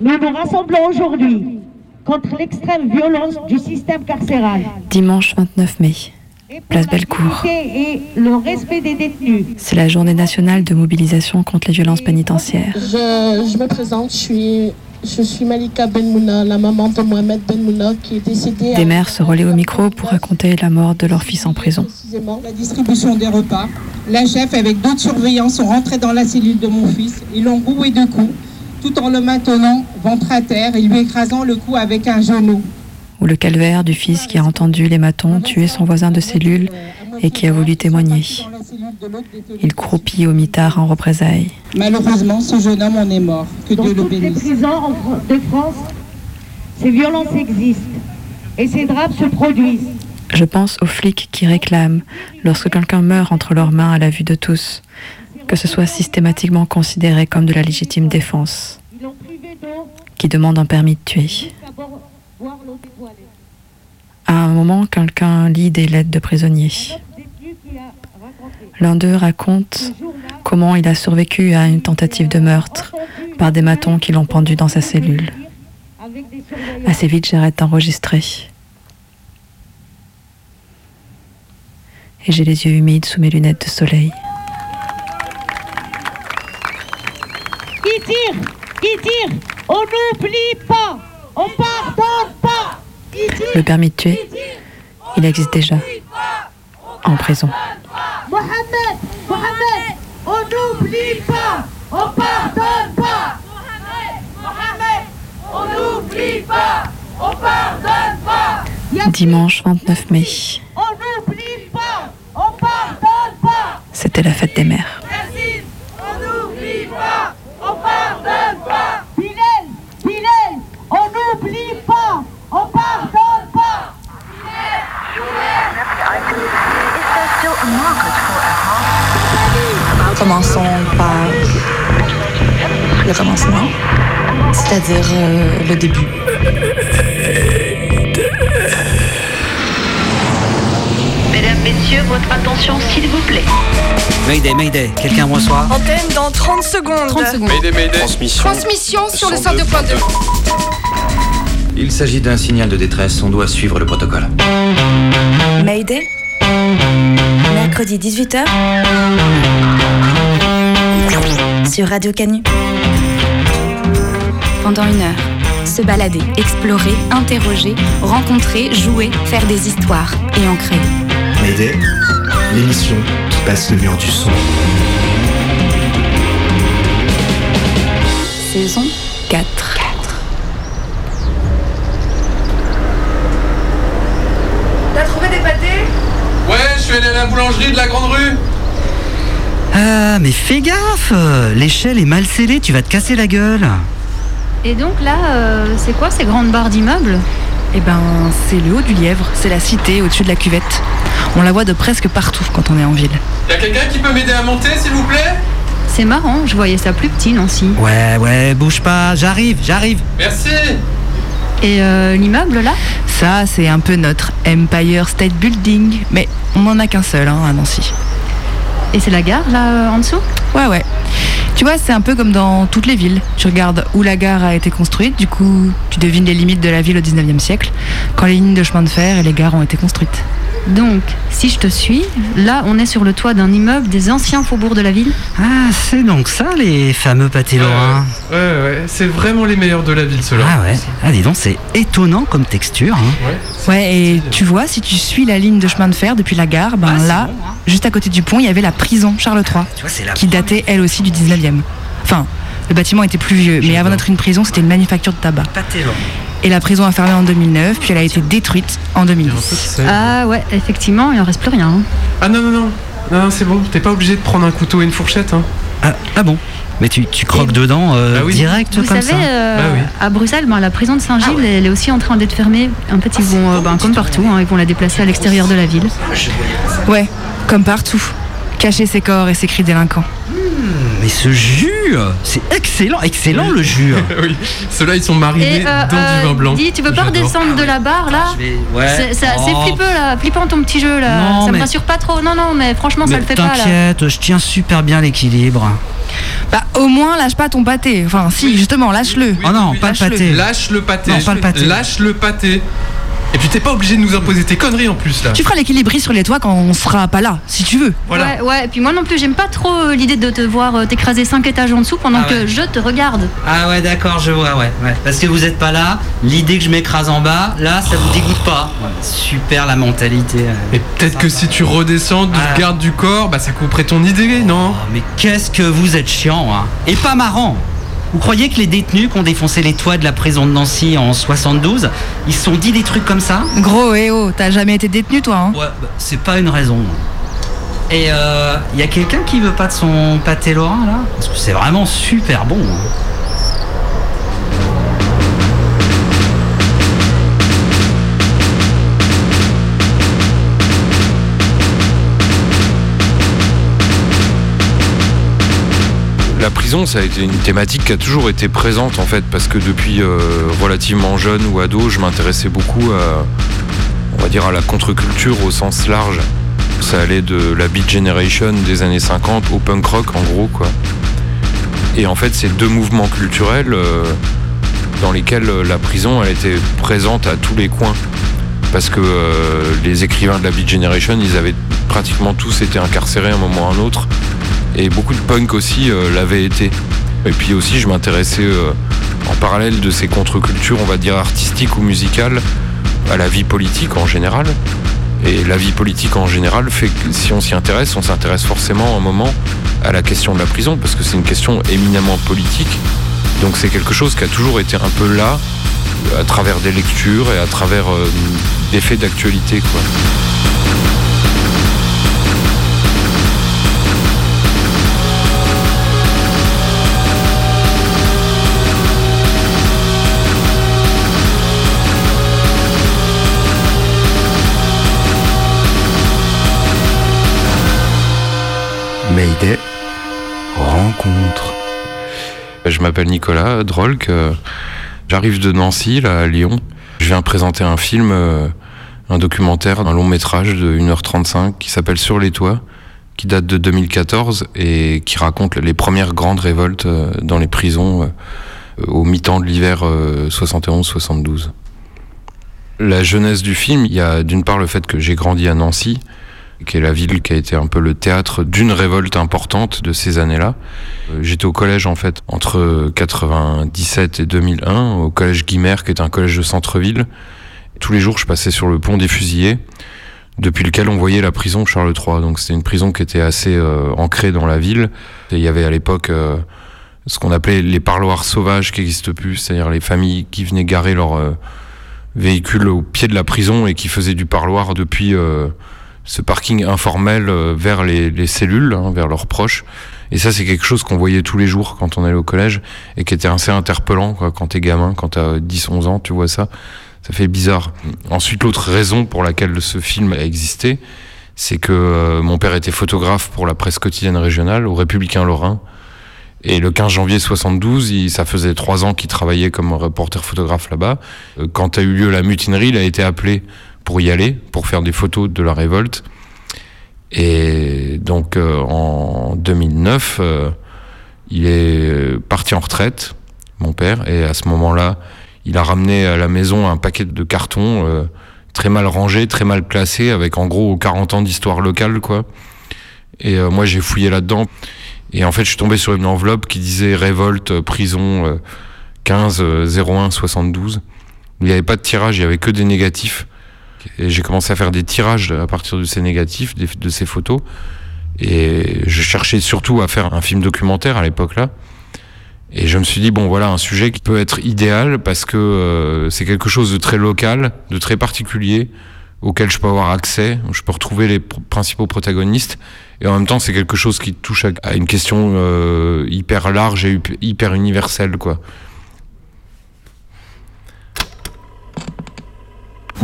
Nous nous rassemblons aujourd'hui contre l'extrême violence du système carcéral. Dimanche 29 mai, place Bellecour. Et le respect des détenus. C'est la journée nationale de mobilisation contre les violences pénitentiaires. Je, je me présente, je suis, je suis Malika Benmouna, la maman de Mohamed Benmouna qui est décédée. Des mères se relaient au micro pour raconter la mort de leur fils en prison. Précisément. La distribution des repas. La chef avec d'autres surveillants sont rentrés dans la cellule de mon fils. Ils l'ont roué de coups, tout en le maintenant ventre à terre et lui écrasant le cou avec un genou. Ou le calvaire du fils qui a entendu les matons tuer son voisin de cellule et qui a voulu témoigner. Il croupit au mitard en représailles. Malheureusement, ce jeune homme en est mort. Que Dans Dieu le toutes les bénisse. prisons de France, ces violences existent et ces drames se produisent. Je pense aux flics qui réclament, lorsque quelqu'un meurt entre leurs mains à la vue de tous, que ce soit systématiquement considéré comme de la légitime défense, qui demande un permis de tuer. À un moment, quelqu'un lit des lettres de prisonniers. L'un d'eux raconte comment il a survécu à une tentative de meurtre par des matons qui l'ont pendu dans sa cellule. Assez vite, j'arrête d'enregistrer. Et j'ai les yeux humides sous mes lunettes de soleil. Qui tire? Qui tire? On n'oublie pas. On pardonne pas. Qui tire? Le permis de tuer, il existe déjà. En prison. Mohamed Mohamed On n'oublie pas. On pardonne pas. Mohamed On n'oublie pas. On pardonne pas. Dimanche 29 mai, On n'oublie pas. On pardonne pas. C'était la fête des mères. C'est-à-dire euh, le début. Mesdames, Messieurs, votre attention s'il vous plaît. Mayday, Mayday, quelqu'un me reçoit Antenne dans 30 secondes. 30 secondes. Transmission. Transmission sur le 102.2. Il s'agit d'un signal de détresse, on doit suivre le protocole. Mayday. Mercredi 18h. Sur Radio Canu. Pendant une heure, se balader, explorer, interroger, rencontrer, jouer, faire des histoires et en créer. Mayday, l'émission qui passe le mur du son. Saison 4. T'as trouvé des pâtés? Ouais, je suis allé à la boulangerie de la Grande Rue. Ah, mais fais gaffe L'échelle est mal scellée, tu vas te casser la gueule. Et donc là, euh, c'est quoi ces grandes barres d'immeubles? Eh ben, c'est le haut du Lièvre, c'est la cité au-dessus de la cuvette. On la voit de presque partout quand on est en ville. Y a quelqu'un qui peut m'aider à monter, s'il vous plaît? C'est marrant, je voyais ça plus petit, Nancy. Ouais, ouais, bouge pas, j'arrive, j'arrive. Merci. Et euh, l'immeuble là? Ça, c'est un peu notre Empire State Building, mais on n'en a qu'un seul hein, à Nancy. Et c'est la gare là euh, en dessous? Ouais, ouais. Tu vois, c'est un peu comme dans toutes les villes. Tu regardes où la gare a été construite, du coup, tu devines les limites de la ville au 19e siècle, quand les lignes de chemin de fer et les gares ont été construites. Donc, si je te suis, là on est sur le toit d'un immeuble des anciens faubourgs de la ville. Ah, c'est donc ça les fameux pâtés lorrains. Ouais, ouais, c'est vraiment les meilleurs de la ville, ceux-là. Ah ouais, ah dis donc, c'est étonnant comme texture. hein. Ouais. Ouais, et tu vois, si tu suis la ligne de chemin de fer depuis la gare, ben Ah, là, bon, hein. juste à côté du pont, il y avait la prison Charles III, Tu vois, c'est la qui datait elle aussi du 19e. Enfin, le bâtiment était plus vieux, mais avant d'être une prison, c'était une manufacture de tabac. Et la prison a fermé en 2009, puis elle a été détruite en Il y a un peu de 2010. sel. Ah ouais, effectivement, il en reste plus rien. hein. Ah non, non, non. Non, non, c'est bon. T'es pas obligé de prendre un couteau et une fourchette. Hein. Ah, ah bon Mais tu, tu croques dedans euh, Bah oui. direct Vous comme savez, ça euh, Bah oui. à Bruxelles, ben, la prison de Saint-Gilles, elle est aussi en train d'être fermée. En fait, ils vont, euh, ben, comme partout, hein, ils vont la déplacer à l'extérieur de la ville. Ouais, comme partout. Cacher ses corps et ses cris délinquants. Mais ce jus C'est excellent, excellent le jus oui. Ceux-là, ils sont marinés Et euh, dans euh, du vin blanc. dis, tu veux pas redescendre de la barre là Je vais- ouais. C'est Oh. là, flippant ton petit jeu là. Non, ça mais- me rassure pas trop. Non, non, mais franchement, ça le fait pas là. T'inquiète, je tiens super bien l'équilibre. Bah, au moins, lâche pas ton pâté. Enfin, si, justement, lâche-le. Oh non, pas le pâté. Lâche le pâté. Non, pas le pâté. Lâche le pâté. Et puis t'es pas obligé de nous imposer tes conneries en plus là. Tu feras l'équilibriste sur les toits quand on sera pas là, si tu veux. Voilà. Ouais, ouais, et puis moi non plus, j'aime pas trop euh, l'idée de te voir euh, t'écraser 5 étages en dessous pendant Ah ouais. que je te regarde. Ah ouais, d'accord, je vois, ouais, ouais. Parce que vous êtes pas là, l'idée que je m'écrase en bas, là, ça vous dégoûte pas. Ouais, super la mentalité. euh. Et peut-être que si tu redescends du Ah. garde du corps, bah ça couperait ton idée, non? Oh, mais qu'est-ce que vous êtes chiant, hein Et pas marrant. Vous croyez que les détenus qui ont défoncé les toits de la prison de Nancy en 72, ils se sont dit des trucs comme ça Gros, eh oh, t'as jamais été détenu, toi, hein Ouais, bah, c'est pas une raison. Et euh, y a quelqu'un qui veut pas de son pâté lorrain là? Parce que c'est vraiment super bon. hein. Ça a été une thématique qui a toujours été présente en fait, parce que depuis euh, relativement jeune ou ado, je m'intéressais beaucoup à, on va dire, à la contre-culture au sens large. Ça allait de la Beat Generation des années 50 au punk rock en gros quoi. Et en fait, c'est deux mouvements culturels euh, dans lesquels euh, la prison, elle était présente à tous les coins. Parce que les écrivains de la Beat Generation, ils avaient pratiquement tous été incarcérés à un moment ou à un autre. Et beaucoup de punk aussi euh, l'avaient été. Et puis aussi, je m'intéressais euh, en parallèle de ces contre-cultures, on va dire artistiques ou musicales, à la vie politique en général. Et la vie politique en général fait que si on s'y intéresse, on s'intéresse forcément à un moment à la question de la prison, parce que c'est une question éminemment politique. Donc c'est quelque chose qui a toujours été un peu là, à travers des lectures et à travers euh, des faits d'actualité. quoi. Mayday, rencontre. Je m'appelle Nicolas Drolk, euh, j'arrive de Nancy, là, à Lyon. Je viens présenter un film, euh, un documentaire, un long métrage de 1h35 qui s'appelle Sur les toits, qui date de 2014 et qui raconte les premières grandes révoltes euh, dans les prisons au mi-temps de l'hiver euh, 71-72. La jeunesse du film, il y a d'une part le fait que j'ai grandi à Nancy, qui est la ville qui a été un peu le théâtre d'une révolte importante de ces années-là. Euh, J'étais au collège en fait entre 97 et 2001, au collège Guimère, qui est un collège de centre-ville. Tous les jours, je passais sur le pont des Fusillés, depuis lequel on voyait la prison Charles III. Donc c'était une prison qui était assez euh, ancrée dans la ville. Il y avait à l'époque euh, ce qu'on appelait les parloirs sauvages qui n'existent plus, c'est-à-dire les familles qui venaient garer leur euh, véhicule au pied de la prison et qui faisaient du parloir depuis ce parking informel euh, vers les, les cellules, hein, vers leurs proches. Et ça, c'est quelque chose qu'on voyait tous les jours quand on allait au collège et qui était assez interpellant quoi, quand t'es gamin, quand t'as 10-11 ans, tu vois ça. Ça fait bizarre. Ensuite, l'autre raison pour laquelle ce film a existé, c'est que euh, mon père était photographe pour la presse quotidienne régionale au Républicain Lorrain. Et le 15 janvier 72, il, ça faisait trois ans qu'il travaillait comme reporter photographe là-bas. Euh, Quand a eu lieu la mutinerie, il a été appelé pour y aller, pour faire des photos de la révolte. Et donc euh, en 2009, euh, il est euh, parti en retraite, mon père, et à ce moment-là, il a ramené à la maison un paquet de cartons très mal rangés, très mal classés, avec en gros 40 ans d'histoire locale, quoi. Et moi, j'ai fouillé là-dedans. Et en fait, je suis tombé sur une enveloppe qui disait révolte, prison euh, 15 euh, 01 72. Il n'y avait pas de tirage, il y avait que des négatifs. Et j'ai commencé à faire des tirages à partir de ces négatifs, de ces photos. Et je cherchais surtout à faire un film documentaire à l'époque-là. Et je me suis dit, bon voilà, un sujet qui peut être idéal parce que euh, c'est quelque chose de très local, de très particulier, auquel je peux avoir accès, où je peux retrouver les pr- principaux protagonistes. Et en même temps, c'est quelque chose qui touche à, une question euh, hyper large et hyp- hyper universelle, quoi.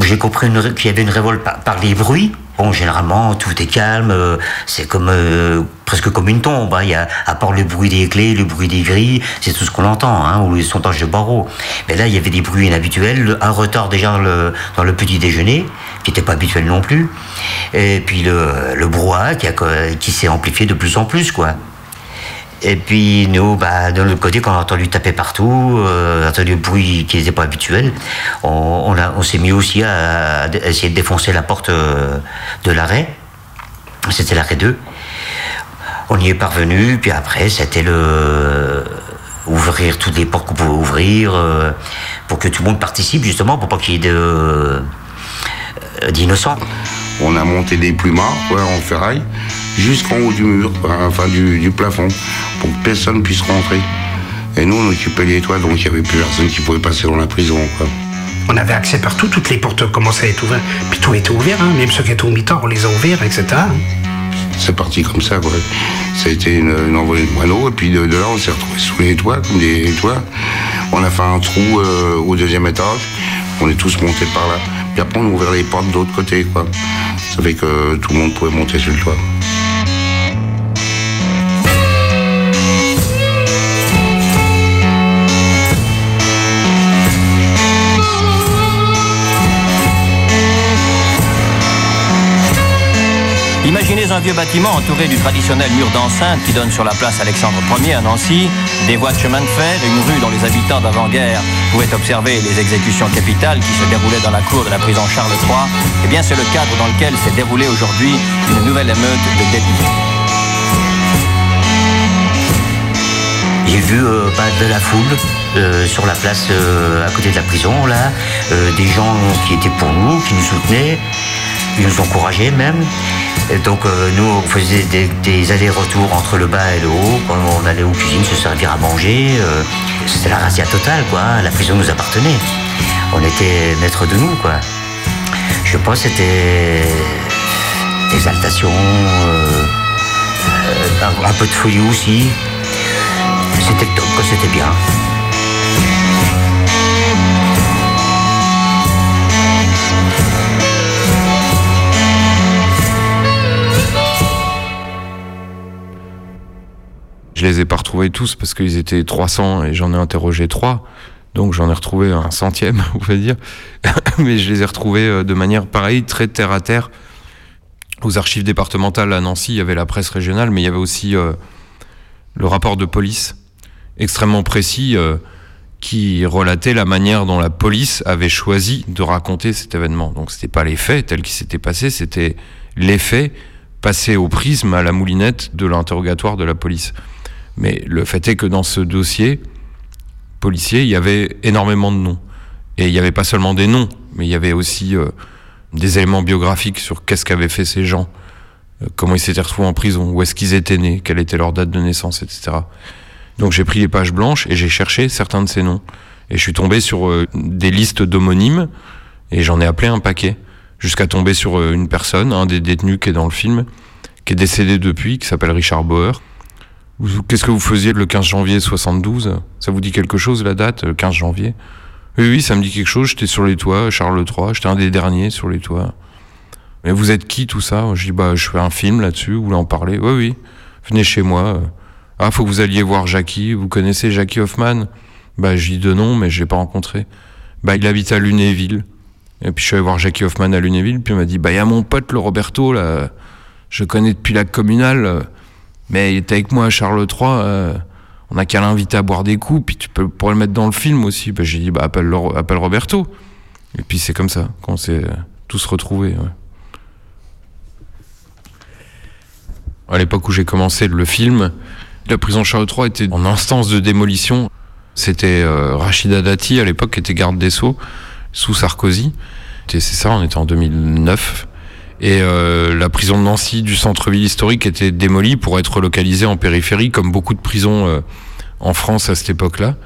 J'ai compris qu'il y avait une révolte par, les bruits. Bon, généralement, tout est calme. euh, c'est comme euh, presque comme une tombe. hein. Il y à part le bruit des clés, le bruit des grilles, c'est tout ce qu'on entend, hein, ou les sondages de barreaux. Mais là, il y avait des bruits inhabituels. Un retard déjà dans le, dans le petit déjeuner, qui n'était pas habituel non plus. Et puis le, le brouhaha qui, qui s'est amplifié de plus en plus, quoi. Et puis nous, bah, de l'autre côté, quand on a entendu taper partout, euh, entendu le bruit qui n'était pas habituel, on, on, s'est mis aussi à, essayer de défoncer la porte euh, de l'arrêt. C'était l'arrêt 2. On y est parvenu, puis après, c'était le ouvrir toutes les portes qu'on pouvait ouvrir euh, pour que tout le monde participe justement, pour pas qu'il y ait de euh, d'innocents. On a monté des plumards quoi, en ferraille jusqu'en haut du mur, quoi, enfin du, du plafond, pour que personne puisse rentrer. Et nous, on occupait les toits, donc il n'y avait plus personne qui pouvait passer dans la prison. Quoi. On avait accès partout, toutes les portes commençaient à être ouvertes. Puis tout était ouvert, hein. même ceux qui étaient au mi-temps, on les a ouverts, etc. hein. C'est parti comme ça. Quoi. Ça a été une, une envolée de moineaux, et puis de, de là, on s'est retrouvés sous les toits, comme des toits. On a fait un trou euh, au deuxième étage, on est tous montés par là. Puis après, on les portes de l'autre côté. Quoi. Ça fait que tout le monde pouvait monter sur le toit. Imaginez un vieux bâtiment entouré du traditionnel mur d'enceinte qui donne sur la place Alexandre Ier à Nancy, des voies de chemin de fer une rue dont les habitants d'avant-guerre pouvaient observer les exécutions capitales qui se déroulaient dans la cour de la prison Charles III. Eh bien, c'est le cadre dans lequel s'est déroulée aujourd'hui une nouvelle émeute de détenus. J'ai vu euh, de la foule euh, sur la place euh, à côté de la prison, là, des gens qui étaient pour nous, qui nous soutenaient, qui nous encourageaient même. Donc euh, nous, on faisait des, allers-retours entre le bas et le haut, on allait aux cuisines se servir à manger. euh, C'était la razzia totale, quoi. La prison nous appartenait. On était maîtres de nous, quoi. Je pense que c'était exaltation, euh, un, peu de folie aussi. C'était top, c'était bien. Je les ai pas retrouvés tous parce qu'ils étaient 300 et j'en ai interrogé trois. Donc j'en ai retrouvé un centième, on va dire. Mais je les ai retrouvés euh, de manière pareille, très terre à terre. Aux archives départementales à Nancy, il y avait la presse régionale, mais il y avait aussi euh, le rapport de police extrêmement précis euh, qui relatait la manière dont la police avait choisi de raconter cet événement. Donc c'était pas les faits tels qu'ils s'étaient passés, c'était les faits passés au prisme à la moulinette de l'interrogatoire de la police. Mais le fait est que dans ce dossier policier, il y avait énormément de noms. Et il n'y avait pas seulement des noms, mais il y avait aussi euh, des éléments biographiques sur qu'est-ce qu'avaient fait ces gens, euh, comment ils s'étaient retrouvés en prison, où est-ce qu'ils étaient nés, quelle était leur date de naissance, etc. Donc j'ai pris les pages blanches et j'ai cherché certains de ces noms. Et je suis tombé sur euh, des listes d'homonymes et j'en ai appelé un paquet jusqu'à tomber sur une personne, un des détenus qui est dans le film, qui est décédé depuis, qui s'appelle Richard Bauer. Qu'est-ce que vous faisiez le 15 janvier 72 Ça vous dit quelque chose la date, le 15 janvier? Oui, oui, ça me dit quelque chose. J'étais sur les toits, Charles III, j'étais un des derniers sur les toits. Mais vous êtes qui tout ça? Je dis bah je fais un film là-dessus, vous voulez en parler? Oui, oui. Venez chez moi. Ah, faut que vous alliez voir Jackie. Vous connaissez Jackie Hoffman? Bah je dis de nom, mais je l'ai pas rencontré. Bah il habite à Lunéville. Et puis je suis allé voir Jackie Hoffman à Lunéville, puis il m'a dit bah il y a mon pote le Roberto là, je connais depuis la communale, euh, mais il était avec moi à Charles III. euh, on a qu'à l'inviter à boire des coups, puis tu peux pourrais le mettre dans le film aussi. Bah, j'ai dit bah appelle, le- appelle Roberto. Et puis c'est comme ça qu'on s'est euh, tous retrouvés. ouais. À l'époque où j'ai commencé le film, la prison Charles III était en instance de démolition. C'était euh, Rachida Dati à l'époque qui était garde des Sceaux sous Sarkozy. C'est ça, on était en 2009. Et euh, la prison de Nancy du centre-ville historique était démolie pour être relocalisée en périphérie, comme beaucoup de prisons euh, en France à cette époque-là.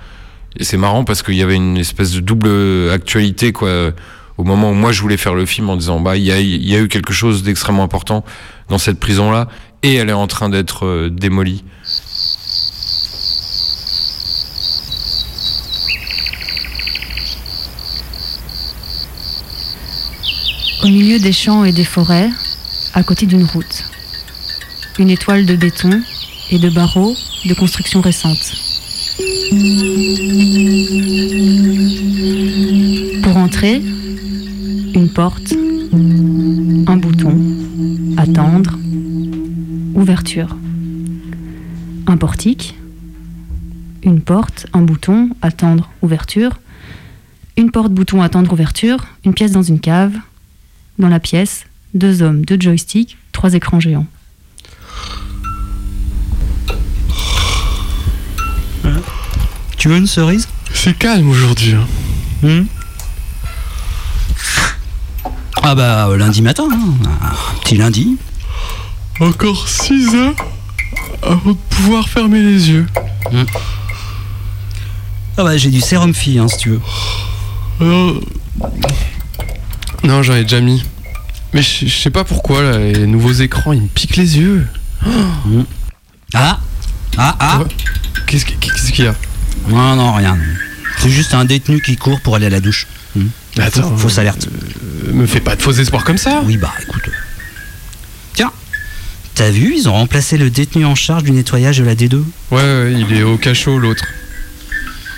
Et c'est marrant parce qu'il y avait une espèce de double actualité, quoi. Au moment où moi je voulais faire le film en disant, bah, il y a, eu quelque chose d'extrêmement important dans cette prison-là, et elle est en train d'être euh, démolie. Au milieu des champs et des forêts, à côté d'une route. Une étoile de béton et de barreaux de construction récente. Pour entrer, une porte, un bouton, attendre, ouverture. un portique, une porte, un bouton, attendre, ouverture, une porte, bouton, attendre, ouverture, une pièce dans une cave, dans la pièce, deux hommes, deux joysticks, trois écrans géants. Tu veux une cerise? C'est calme aujourd'hui. hein. Hmm? Ah bah euh, lundi matin, hein. un petit lundi. Encore 6 heures avant de pouvoir fermer les yeux. Hmm. Ah bah j'ai du sérum fille hein, si tu veux. Euh, Non, j'en ai déjà mis. Mais je sais pas pourquoi, là, les nouveaux écrans, ils me piquent les yeux. Ah Ah ah Qu'est-ce qui- qu'est-ce qu'il y a Non non rien. C'est juste un détenu qui court pour aller à la douche. Hmm. Attends, Fausse- Fausse alerte. Euh, me fais pas de faux espoirs comme ça. Oui bah écoute. Tiens, t'as vu, ils ont remplacé le détenu en charge du nettoyage de la D2. Ouais, ouais, il est au cachot, l'autre.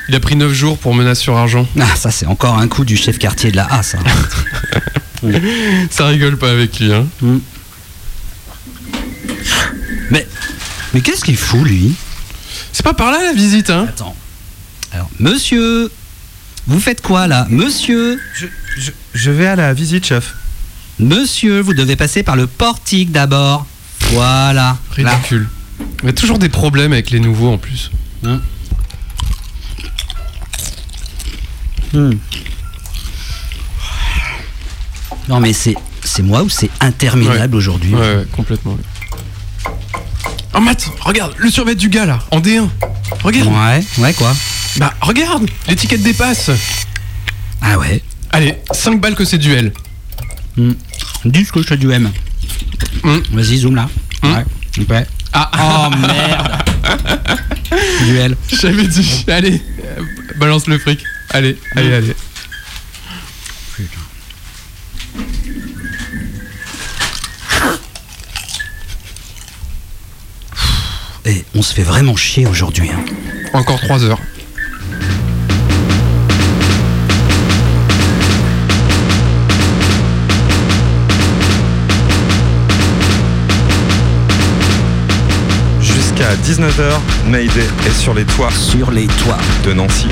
Il a pris 9 jours pour menace sur argent. Ah ça c'est encore un coup du chef quartier de la A ça. Ça rigole pas avec lui, hein. Mais, mais qu'est-ce qu'il fout lui? C'est pas par là la visite, hein Attends. Alors, monsieur, vous faites quoi là? Monsieur Je vais à la visite, chef. Monsieur, vous devez passer par le portique d'abord. Voilà. Là. Ridicule. Il y a toujours des problèmes avec les nouveaux en plus. Hein Hmm. Non mais c'est c'est moi ou c'est interminable aujourd'hui Ouais, ouais, complètement. Oh Matt, regarde, le survêt du gars là, en D1. Regarde. Ouais, ouais quoi Bah regarde, l'étiquette dépasse. Ah ouais Allez, 5 balles que c'est duel. Hmm. Dis ce que je te du M. Hmm. Vas-y, zoom là. Ouais. Ouais. Ah. Oh merde Duel. J'avais dit, allez, balance le fric. Allez, allez, allez. Et on se fait vraiment chier aujourd'hui. hein. Encore 3 heures. Jusqu'à 19h, Mayday est sur les toits. Sur les toits. De Nancy.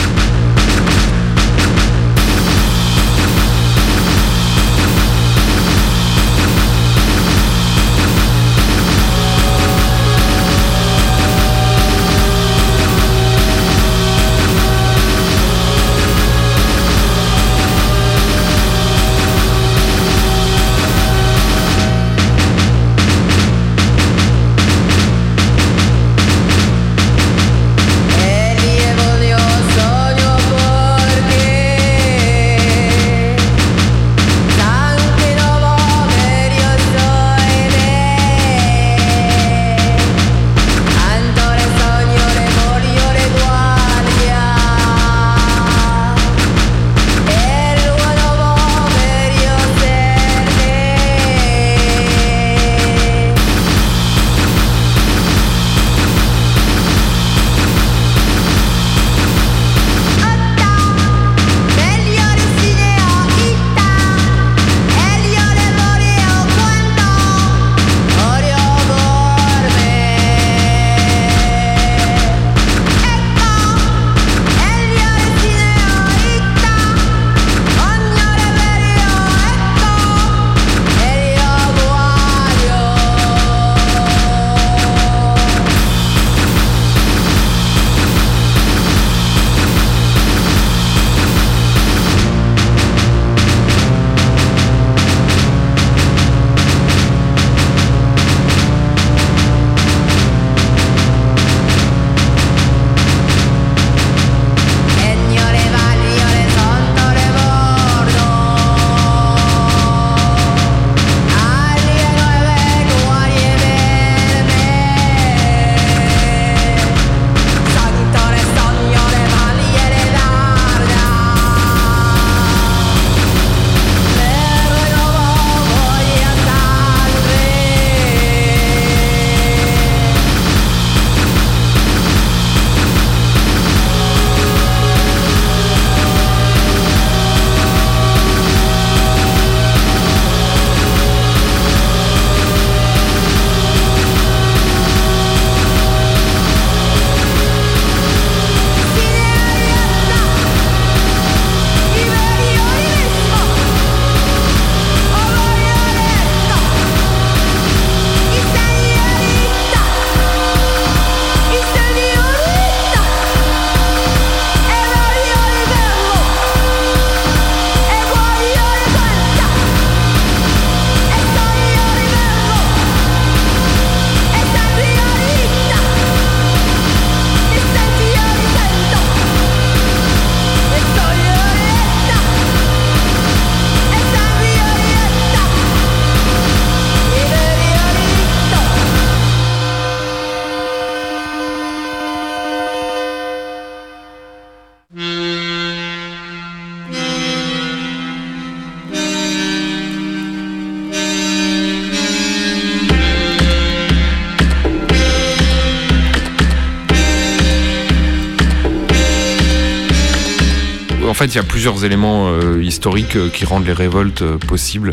Fait, il y a plusieurs éléments euh, historiques euh, qui rendent les révoltes euh, possibles.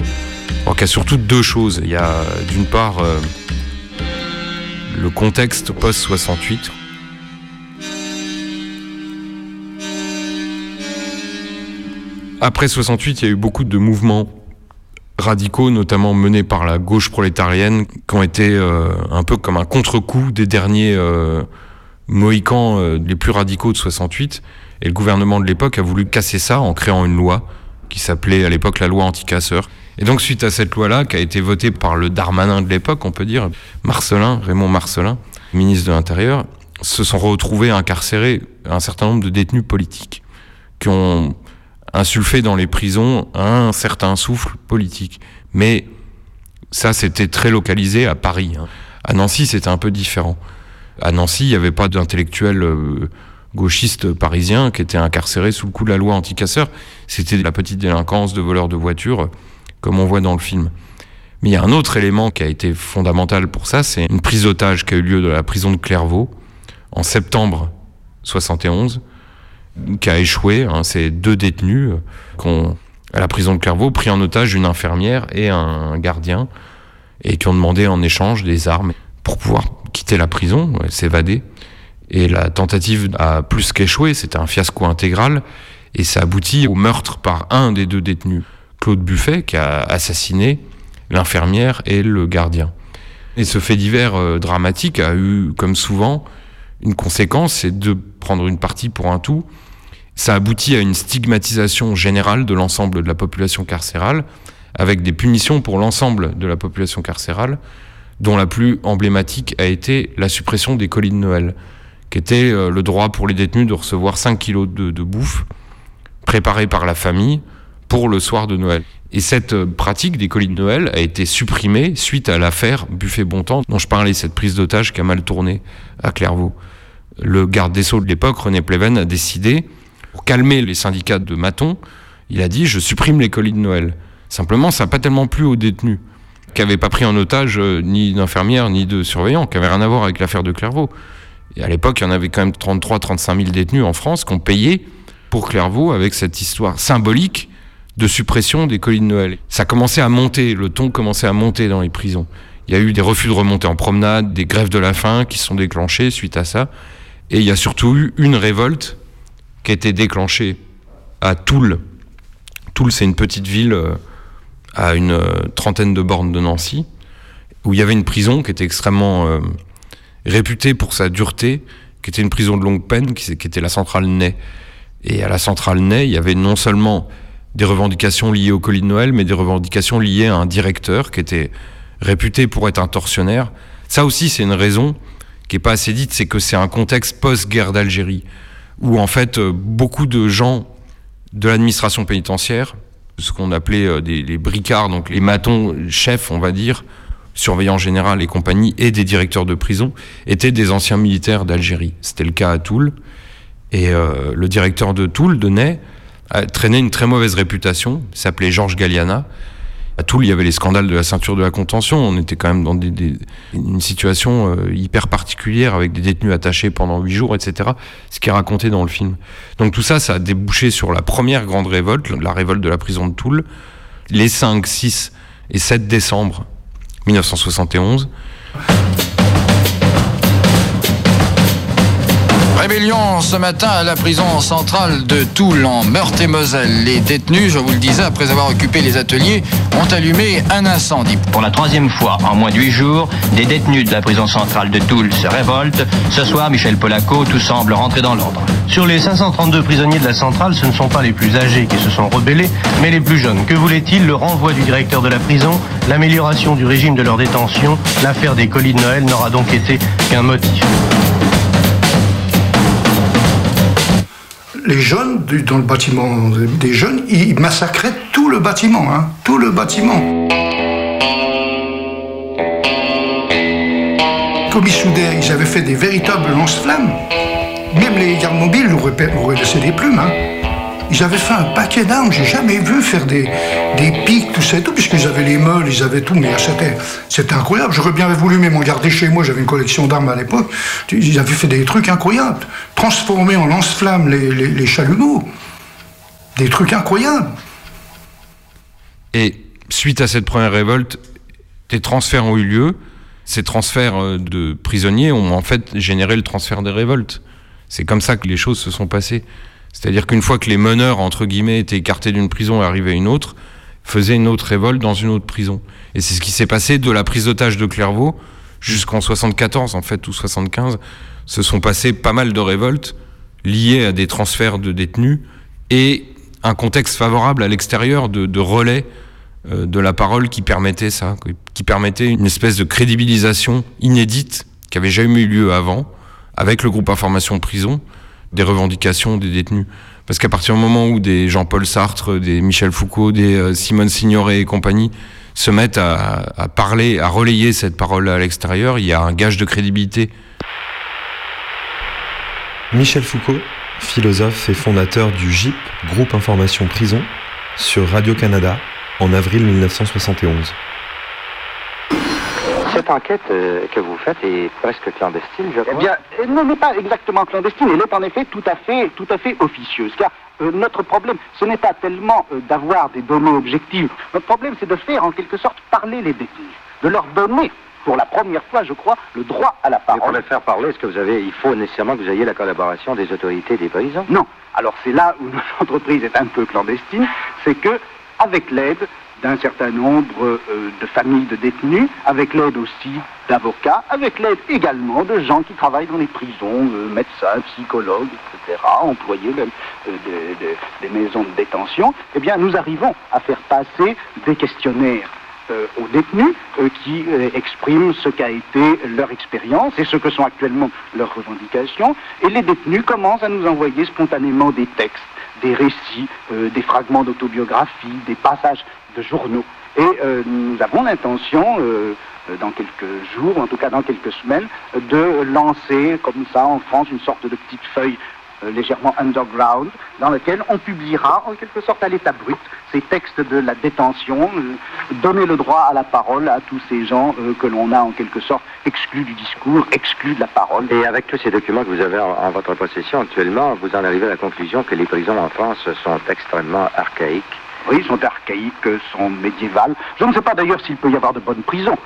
Alors qu'il y a surtout deux choses. Il y a d'une part le contexte post-68. Après 68, il y a eu beaucoup de mouvements radicaux, notamment menés par la gauche prolétarienne, qui ont été un peu comme un contre-coup des derniers Mohicans les plus radicaux de 68. Et le gouvernement de l'époque a voulu casser ça en créant une loi qui s'appelait à l'époque la loi anti-casseurs. Et donc suite à cette loi-là, qui a été votée par le Darmanin de l'époque, on peut dire, Marcelin, Raymond Marcelin, ministre de l'Intérieur, se sont retrouvés incarcérés un certain nombre de détenus politiques qui ont insulfé dans les prisons un certain souffle politique. Mais ça, c'était très localisé à Paris. hein. À Nancy, c'était un peu différent. À Nancy, il n'y avait pas d'intellectuels gauchistes parisiens qui étaient incarcérés sous le coup de la loi anti-casseurs. C'était la petite délinquance de voleurs de voitures, euh, comme on voit dans le film. Mais il y a un autre élément qui a été fondamental pour ça, c'est une prise d'otage qui a eu lieu de la prison de Clairvaux en septembre 71 qui a échoué. hein. C'est deux détenus euh, à la prison de Clairvaux, pris en otage une infirmière et un gardien, et qui ont demandé en échange des armes pour pouvoir quitter la prison, euh, s'évader. Et la tentative a plus qu'échoué, c'était un fiasco intégral, et ça aboutit au meurtre par un des deux détenus, Claude Buffet, qui a assassiné l'infirmière et le gardien. Et ce fait divers euh, dramatique a eu, comme souvent, une conséquence, c'est de prendre une partie pour un tout. Ça aboutit à une stigmatisation générale de l'ensemble de la population carcérale, avec des punitions pour l'ensemble de la population carcérale, dont la plus emblématique a été la suppression des colis de Noël, qui était euh, le droit pour les détenus de recevoir 5 kilos de, bouffe préparée par la famille pour le soir de Noël. Et cette euh, pratique des colis de Noël a été supprimée suite à l'affaire Buffet Bontemps, dont je parlais, cette prise d'otage qui a mal tourné à Clairvaux. Le garde des Sceaux de l'époque, René Pleven, a décidé, pour calmer les syndicats de Maton, il a dit je supprime les colis de Noël. Simplement, ça n'a pas tellement plu aux détenus, qui n'avaient pas pris en otage euh, ni d'infirmières ni de surveillants, qui n'avaient rien à voir avec l'affaire de Clairvaux. Et à l'époque, il y en avait quand même 33-35 000 détenus en France qui ont payé pour Clairvaux avec cette histoire symbolique de suppression des colis de Noël. Ça commençait à monter, le ton commençait à monter dans les prisons. Il y a eu des refus de remonter en promenade, des grèves de la faim qui sont déclenchées suite à ça. Et il y a surtout eu une révolte qui a été déclenchée à Toul. Toul, c'est une petite ville euh, à une euh, trentaine de bornes de Nancy, où il y avait une prison qui était extrêmement euh, réputée pour sa dureté, qui était une prison de longue peine, qui, était la centrale Ney. Et à la centrale Ney, il y avait non seulement des revendications liées au colis de Noël, mais des revendications liées à un directeur qui était réputé pour être un tortionnaire. Ça aussi, c'est une raison qui n'est pas assez dite, c'est que c'est un contexte post-guerre d'Algérie, où en fait, euh, beaucoup de gens de l'administration pénitentiaire, ce qu'on appelait euh, des, les bricards, donc les matons chefs, on va dire, surveillants général et compagnie, et des directeurs de prison, étaient des anciens militaires d'Algérie. C'était le cas à Toul. Et euh, le directeur de Toul, de Ney, a traîné une très mauvaise réputation, s'appelait Georges Galliana. À Toul, il y avait les scandales de la ceinture de la contention. On était quand même dans une situation euh, hyper particulière avec des détenus attachés pendant huit jours, etc. Ce qui est raconté dans le film. Donc tout ça, ça a débouché sur la première grande révolte, la révolte de la prison de Toul, les 5, 6 et 7 décembre 1971. Rébellion ce matin à la prison centrale de Toul en Meurthe-et-Moselle. Les détenus, je vous le disais, après avoir occupé les ateliers, ont allumé un incendie. Pour la troisième fois en moins de huit jours, des détenus de la prison centrale de Toul se révoltent. Ce soir, Michel Polaco, tout semble rentrer dans l'ordre. Sur les 532 prisonniers de la centrale, ce ne sont pas les plus âgés qui se sont rebellés, mais les plus jeunes. Que voulait-il Le renvoi du directeur de la prison, l'amélioration du régime de leur détention, l'affaire des colis de Noël n'aura donc été qu'un motif. Les jeunes dans le bâtiment des jeunes, ils massacraient tout le bâtiment, hein, tout le bâtiment. Comme ils soudaient, ils avaient fait des véritables lance-flammes. Même les gardes mobiles auraient laissé des plumes. Hein. Ils avaient fait un paquet d'armes, j'ai jamais vu faire des, pics, tout ça et tout, puisqu'ils avaient les meules, ils avaient tout, mais c'était, c'était incroyable. J'aurais bien voulu même en garder chez moi, j'avais une collection d'armes à l'époque. Ils avaient fait des trucs incroyables. Transformer en lance-flammes les, les, les chalumeaux. des trucs incroyables. Et suite à cette première révolte, des transferts ont eu lieu. Ces transferts euh, de prisonniers ont en fait généré le transfert des révoltes. C'est comme ça que les choses se sont passées. C'est-à-dire qu'une fois que les meneurs, entre guillemets, étaient écartés d'une prison et arrivaient à une autre, faisaient une autre révolte dans une autre prison. Et c'est ce qui s'est passé de la prise d'otage de Clairvaux jusqu'en 74, en fait, ou 75. Se sont passées pas mal de révoltes liées à des transferts de détenus et un contexte favorable à l'extérieur de, relais euh, de la parole qui permettait ça, qui permettait une espèce de crédibilisation inédite qui avait jamais eu lieu avant, avec le groupe Information Prison, des revendications des détenus. Parce qu'à partir du moment où des Jean-Paul Sartre, des Michel Foucault, des euh, Simone Signoret et compagnie se mettent à, parler, à relayer cette parole à l'extérieur, il y a un gage de crédibilité. Michel Foucault, philosophe et fondateur du GIP, Groupe Information Prison, sur Radio-Canada, en avril 1971. Cette enquête euh, que vous faites est presque clandestine, je crois. Eh bien, elle n'est pas exactement clandestine, elle est en effet tout à fait, tout à fait officieuse. Car euh, notre problème, ce n'est pas tellement euh, d'avoir des données objectives. Notre problème, c'est de faire en quelque sorte parler les détenus, de leur donner, pour la première fois, je crois, le droit à la Et parole. pour le faire parler, est-ce que vous avez, il faut nécessairement que vous ayez la collaboration des autorités des prisons Non. Alors c'est là où notre entreprise est un peu clandestine, c'est que, avec l'aide d'un certain nombre euh, de familles de détenus, avec l'aide aussi d'avocats, avec l'aide également de gens qui travaillent dans les prisons, euh, médecins, psychologues, etc., employés même euh, des, maisons de détention, eh bien nous arrivons à faire passer des questionnaires aux détenus qui expriment ce qu'a été leur expérience et ce que sont actuellement leurs revendications. Et les détenus commencent à nous envoyer spontanément des textes, des récits, des fragments d'autobiographie, des passages de journaux. Et euh, nous avons l'intention, euh, euh, dans quelques jours, ou en tout cas dans quelques semaines, de lancer comme ça en France une sorte de petite feuille légèrement underground, dans laquelle on publiera en quelque sorte à l'état brut ces textes de la détention, donner le droit à la parole à tous ces gens que l'on a en quelque sorte exclus du discours, exclus de la parole. Et avec tous ces documents que vous avez en votre possession actuellement, vous en arrivez à la conclusion que les prisons en France sont extrêmement archaïques. Oui, sont archaïques, sont médiévales. Je ne sais pas d'ailleurs s'il peut y avoir de bonnes prisons.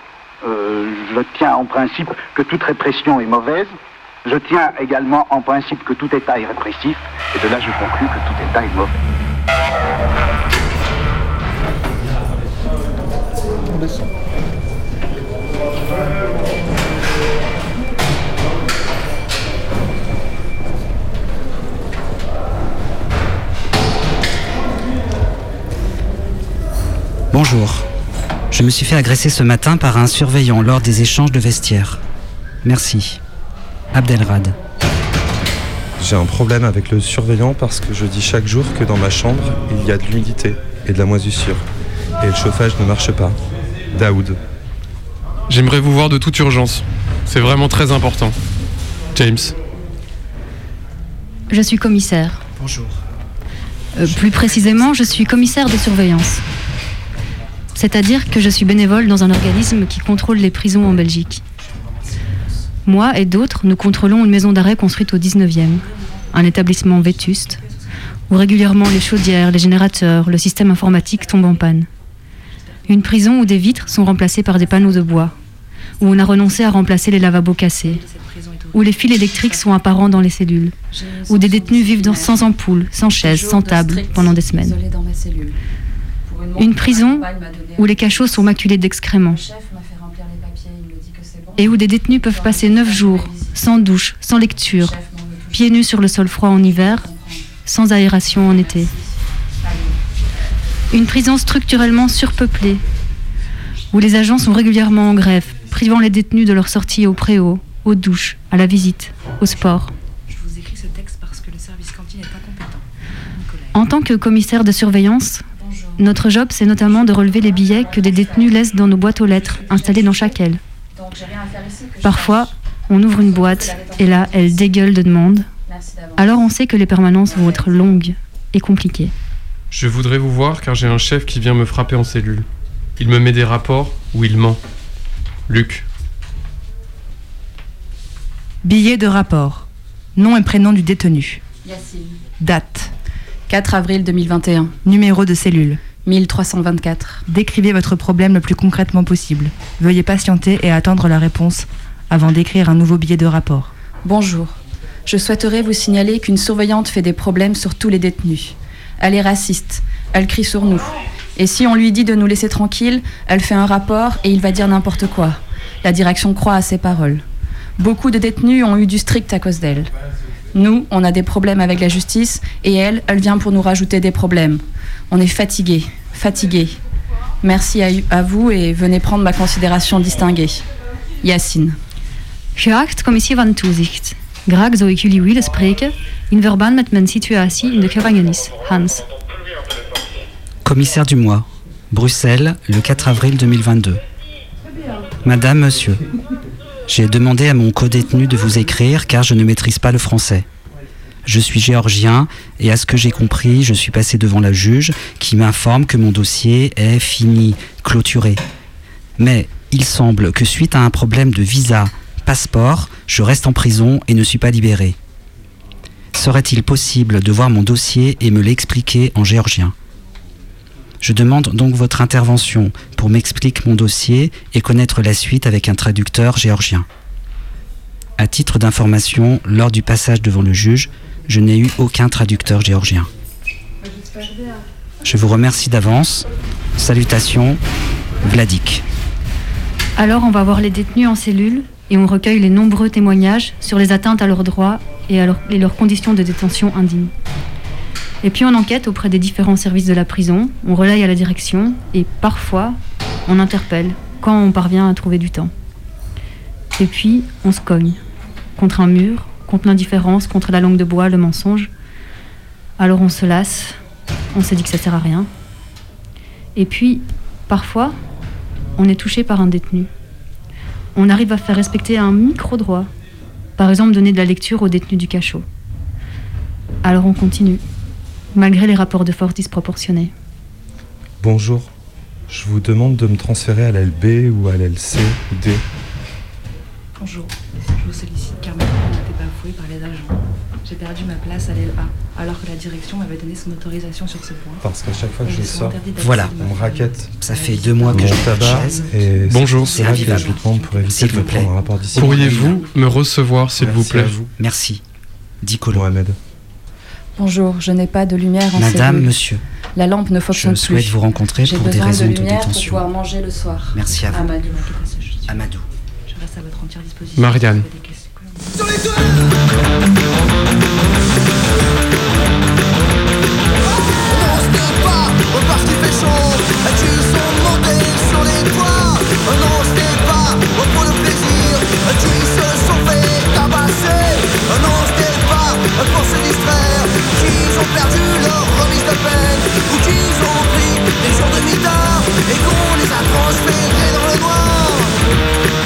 Euh, je tiens en principe que toute répression est mauvaise. Je tiens également en principe que tout État est répressif. Et de là, je conclus que tout État est mauvais. Bonjour. Je me suis fait agresser ce matin par un surveillant lors des échanges de vestiaires. Merci. Abdelrad. J'ai un problème avec le surveillant parce que je dis chaque jour que dans ma chambre, il y a de l'humidité et de la moisissure. Et le chauffage ne marche pas. Daoud. J'aimerais vous voir de toute urgence. C'est vraiment très important. James. Je suis commissaire. Bonjour. Euh, plus précisément, je suis commissaire de surveillance. C'est-à-dire que je suis bénévole dans un organisme qui contrôle les prisons en Belgique. Moi et d'autres, nous contrôlons une maison d'arrêt construite au 19e, un établissement vétuste, où régulièrement les chaudières, les générateurs, le système informatique tombent en panne. Une prison où des vitres sont remplacées par des panneaux de bois, où on a renoncé à remplacer les lavabos cassés, où les fils électriques sont apparents dans les cellules, où des détenus vivent sans ampoule, sans chaise, sans table pendant des semaines. Une prison où les cachots sont maculés d'excréments et où des détenus peuvent passer neuf jours sans douche, sans lecture, pieds nus sur le sol froid en hiver, sans aération en été. Une prison structurellement surpeuplée, où les agents sont régulièrement en grève, privant les détenus de leur sortie au préau, aux douches, à la visite, au sport. Je vous écris ce texte parce que le service cantine est incompétent. En tant que commissaire de surveillance, notre job, c'est notamment de relever les billets que des détenus laissent dans nos boîtes aux lettres installées dans chaque aile. Parfois, on ouvre une boîte et là, elle dégueule de demandes. Alors on sait que les permanences vont être longues et compliquées. Je voudrais vous voir car j'ai un chef qui vient me frapper en cellule. Il me met des rapports où il ment. Luc. Billet de rapport. Nom et prénom du détenu. Date. 4 avril 2021. Numéro de cellule 1324. Décrivez votre problème le plus concrètement possible. Veuillez patienter et attendre la réponse avant d'écrire un nouveau billet de rapport. Bonjour. Je souhaiterais vous signaler qu'une surveillante fait des problèmes sur tous les détenus. Elle est raciste. Elle crie sur nous. Et si on lui dit de nous laisser tranquilles, elle fait un rapport et il va dire n'importe quoi. La direction croit à ses paroles. Beaucoup de détenus ont eu du strict à cause d'elle. Nous, on a des problèmes avec la justice et elle, elle vient pour nous rajouter des problèmes. On est fatigué, fatigué. Merci à, à vous et venez prendre ma considération distinguée. Yacine. Geacht commissie van toezicht. Graag zou ik jullie willen spreken in verband met mijn situatie in de gevangenis. Hans. Commissaire du mois, Bruxelles, le 4 avril 2022. Madame, monsieur, j'ai demandé à mon co-détenu de vous écrire car je ne maîtrise pas le français. Je suis géorgien et à ce que j'ai compris, je suis passé devant la juge qui m'informe que mon dossier est fini, clôturé. Mais il semble que suite à un problème de visa, passeport, je reste en prison et ne suis pas libéré. Serait-il possible de voir mon dossier et me l'expliquer en géorgien? Je demande donc votre intervention pour m'expliquer mon dossier et connaître la suite avec un traducteur géorgien. À titre d'information, lors du passage devant le juge, je n'ai eu aucun traducteur géorgien. Je vous remercie d'avance. Salutations, Vladik. Alors on va voir les détenus en cellule et on recueille les nombreux témoignages sur les atteintes à leurs droits et, à et leurs conditions de détention indignes. Et puis on enquête auprès des différents services de la prison, on relaye à la direction et parfois on interpelle quand on parvient à trouver du temps. Et puis on se cogne contre un mur, contre l'indifférence, contre la langue de bois, le mensonge. Alors on se lasse, on se dit que ça sert à rien. Et puis parfois on est touché par un détenu. On arrive à faire respecter un micro-droit. Par exemple, donner de la lecture aux détenus du cachot. Alors on continue, malgré les rapports de force disproportionnés. Bonjour. Je vous demande de me transférer à l'LB ou à l'LC ou D. Bonjour, je vous sollicite car ma demande a été bafouée par les agents. J'ai perdu ma place à l'LA, alors que la direction m'avait donné son autorisation sur ce point. Parce qu'à chaque fois que je sors, Voilà. on raquette. Ça fait deux mois que je suis tabac et Bonjour. C'est là que je invivable. vous demande pour éviter S'il de vous me plaît. prendre un rapport d'ici. Pourriez-vous me recevoir, s'il vous Merci plaît. Merci. Dicolo. Mohamed. Bonjour, je n'ai pas de lumière en Madame, cellule. monsieur, La lampe ne je fonctionne plus. souhaite vous rencontrer pour des raisons de de lumière pour détention. pouvoir manger le soir. Merci à vous. Amadou. Amadou. Je reste à votre entière disposition. Marianne. Au peine. Ou qu'ils ont pris des jours de mitard et qu'on les a transférés dans le noir.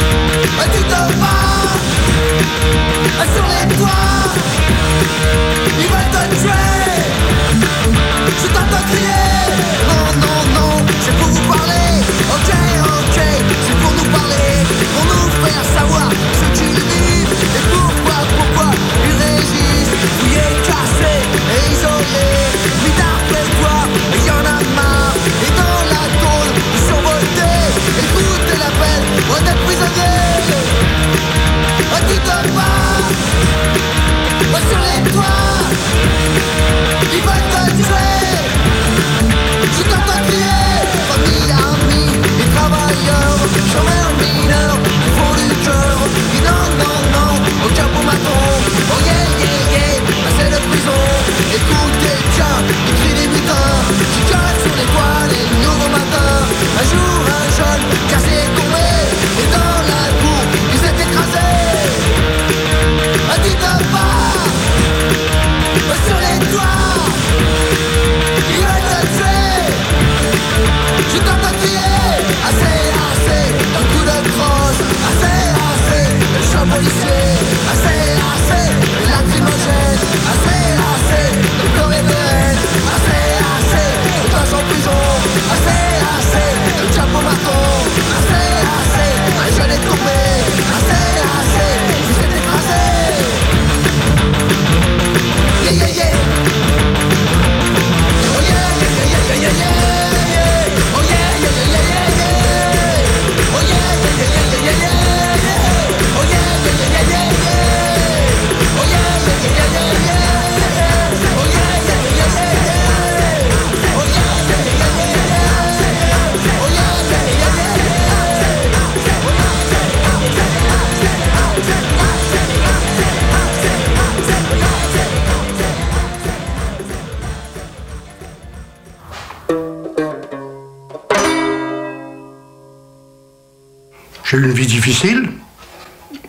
Une vie difficile.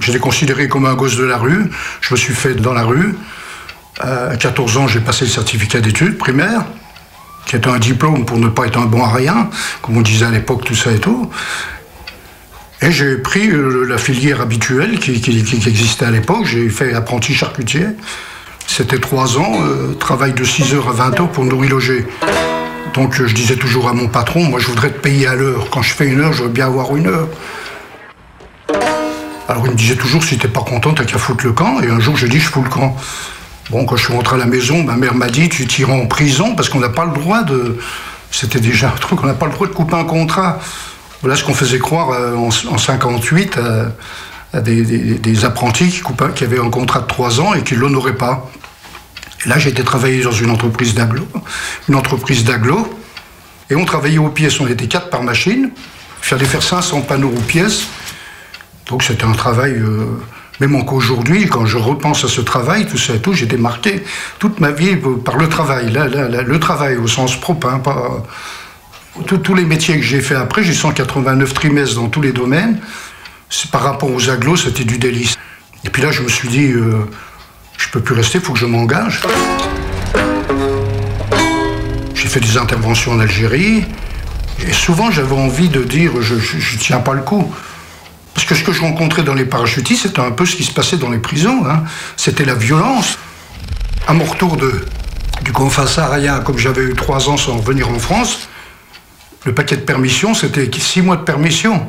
J'étais considéré comme un gosse de la rue. Je me suis fait dans la rue. Euh, À 14 ans, j'ai passé le certificat d'études primaires, qui était un diplôme pour ne pas être un bon à rien, comme on disait à l'époque, tout ça et tout. Et j'ai pris la filière habituelle qui existait à l'époque. J'ai fait apprenti charcutier. C'était trois ans, euh, travail de 6 heures à 20 heures pour nourrir loger. Donc euh, je disais toujours à mon patron, moi je voudrais te payer à l'heure. Quand je fais une heure, je veux bien avoir une heure. Alors il me disait toujours, si t'es pas content, t'as qu'à foutre le camp. Et un jour, j'ai dit, je fous le camp. Bon, quand je suis rentré à la maison, ma mère m'a dit, tu t'iras en prison parce qu'on n'a pas le droit de... C'était déjà un truc, on n'a pas le droit de couper un contrat. Voilà ce qu'on faisait croire euh, en, en 58 à, à des, apprentis qui, avaient un contrat de trois ans et qui ne l'honoraient pas. Et là, j'ai été travailler dans une entreprise d'aglo, une entreprise d'aglo, et on travaillait aux pièces, on était quatre par machine, il fallait faire 500 panneaux aux pièces, donc c'était un travail, euh, même encore aujourd'hui, quand je repense à ce travail, tout ça et tout, j'étais marqué toute ma vie euh, par le travail, le travail au sens propre, hein, pas... Tous- les métiers que j'ai fait après, j'ai 189 trimestres dans tous les domaines, par rapport aux aglos, c'était du délice. Et puis là, je me suis dit, euh, je peux plus rester, il faut que je m'engage. J'ai fait des interventions en Algérie, et souvent j'avais envie de dire, je ne tiens pas le coup. Parce que ce que je rencontrais dans les parachutistes, c'était un peu ce qui se passait dans les prisons. hein. C'était la violence. À mon retour de, du confin saharien, comme j'avais eu trois ans sans revenir en France, le paquet de permission, c'était six mois de permission.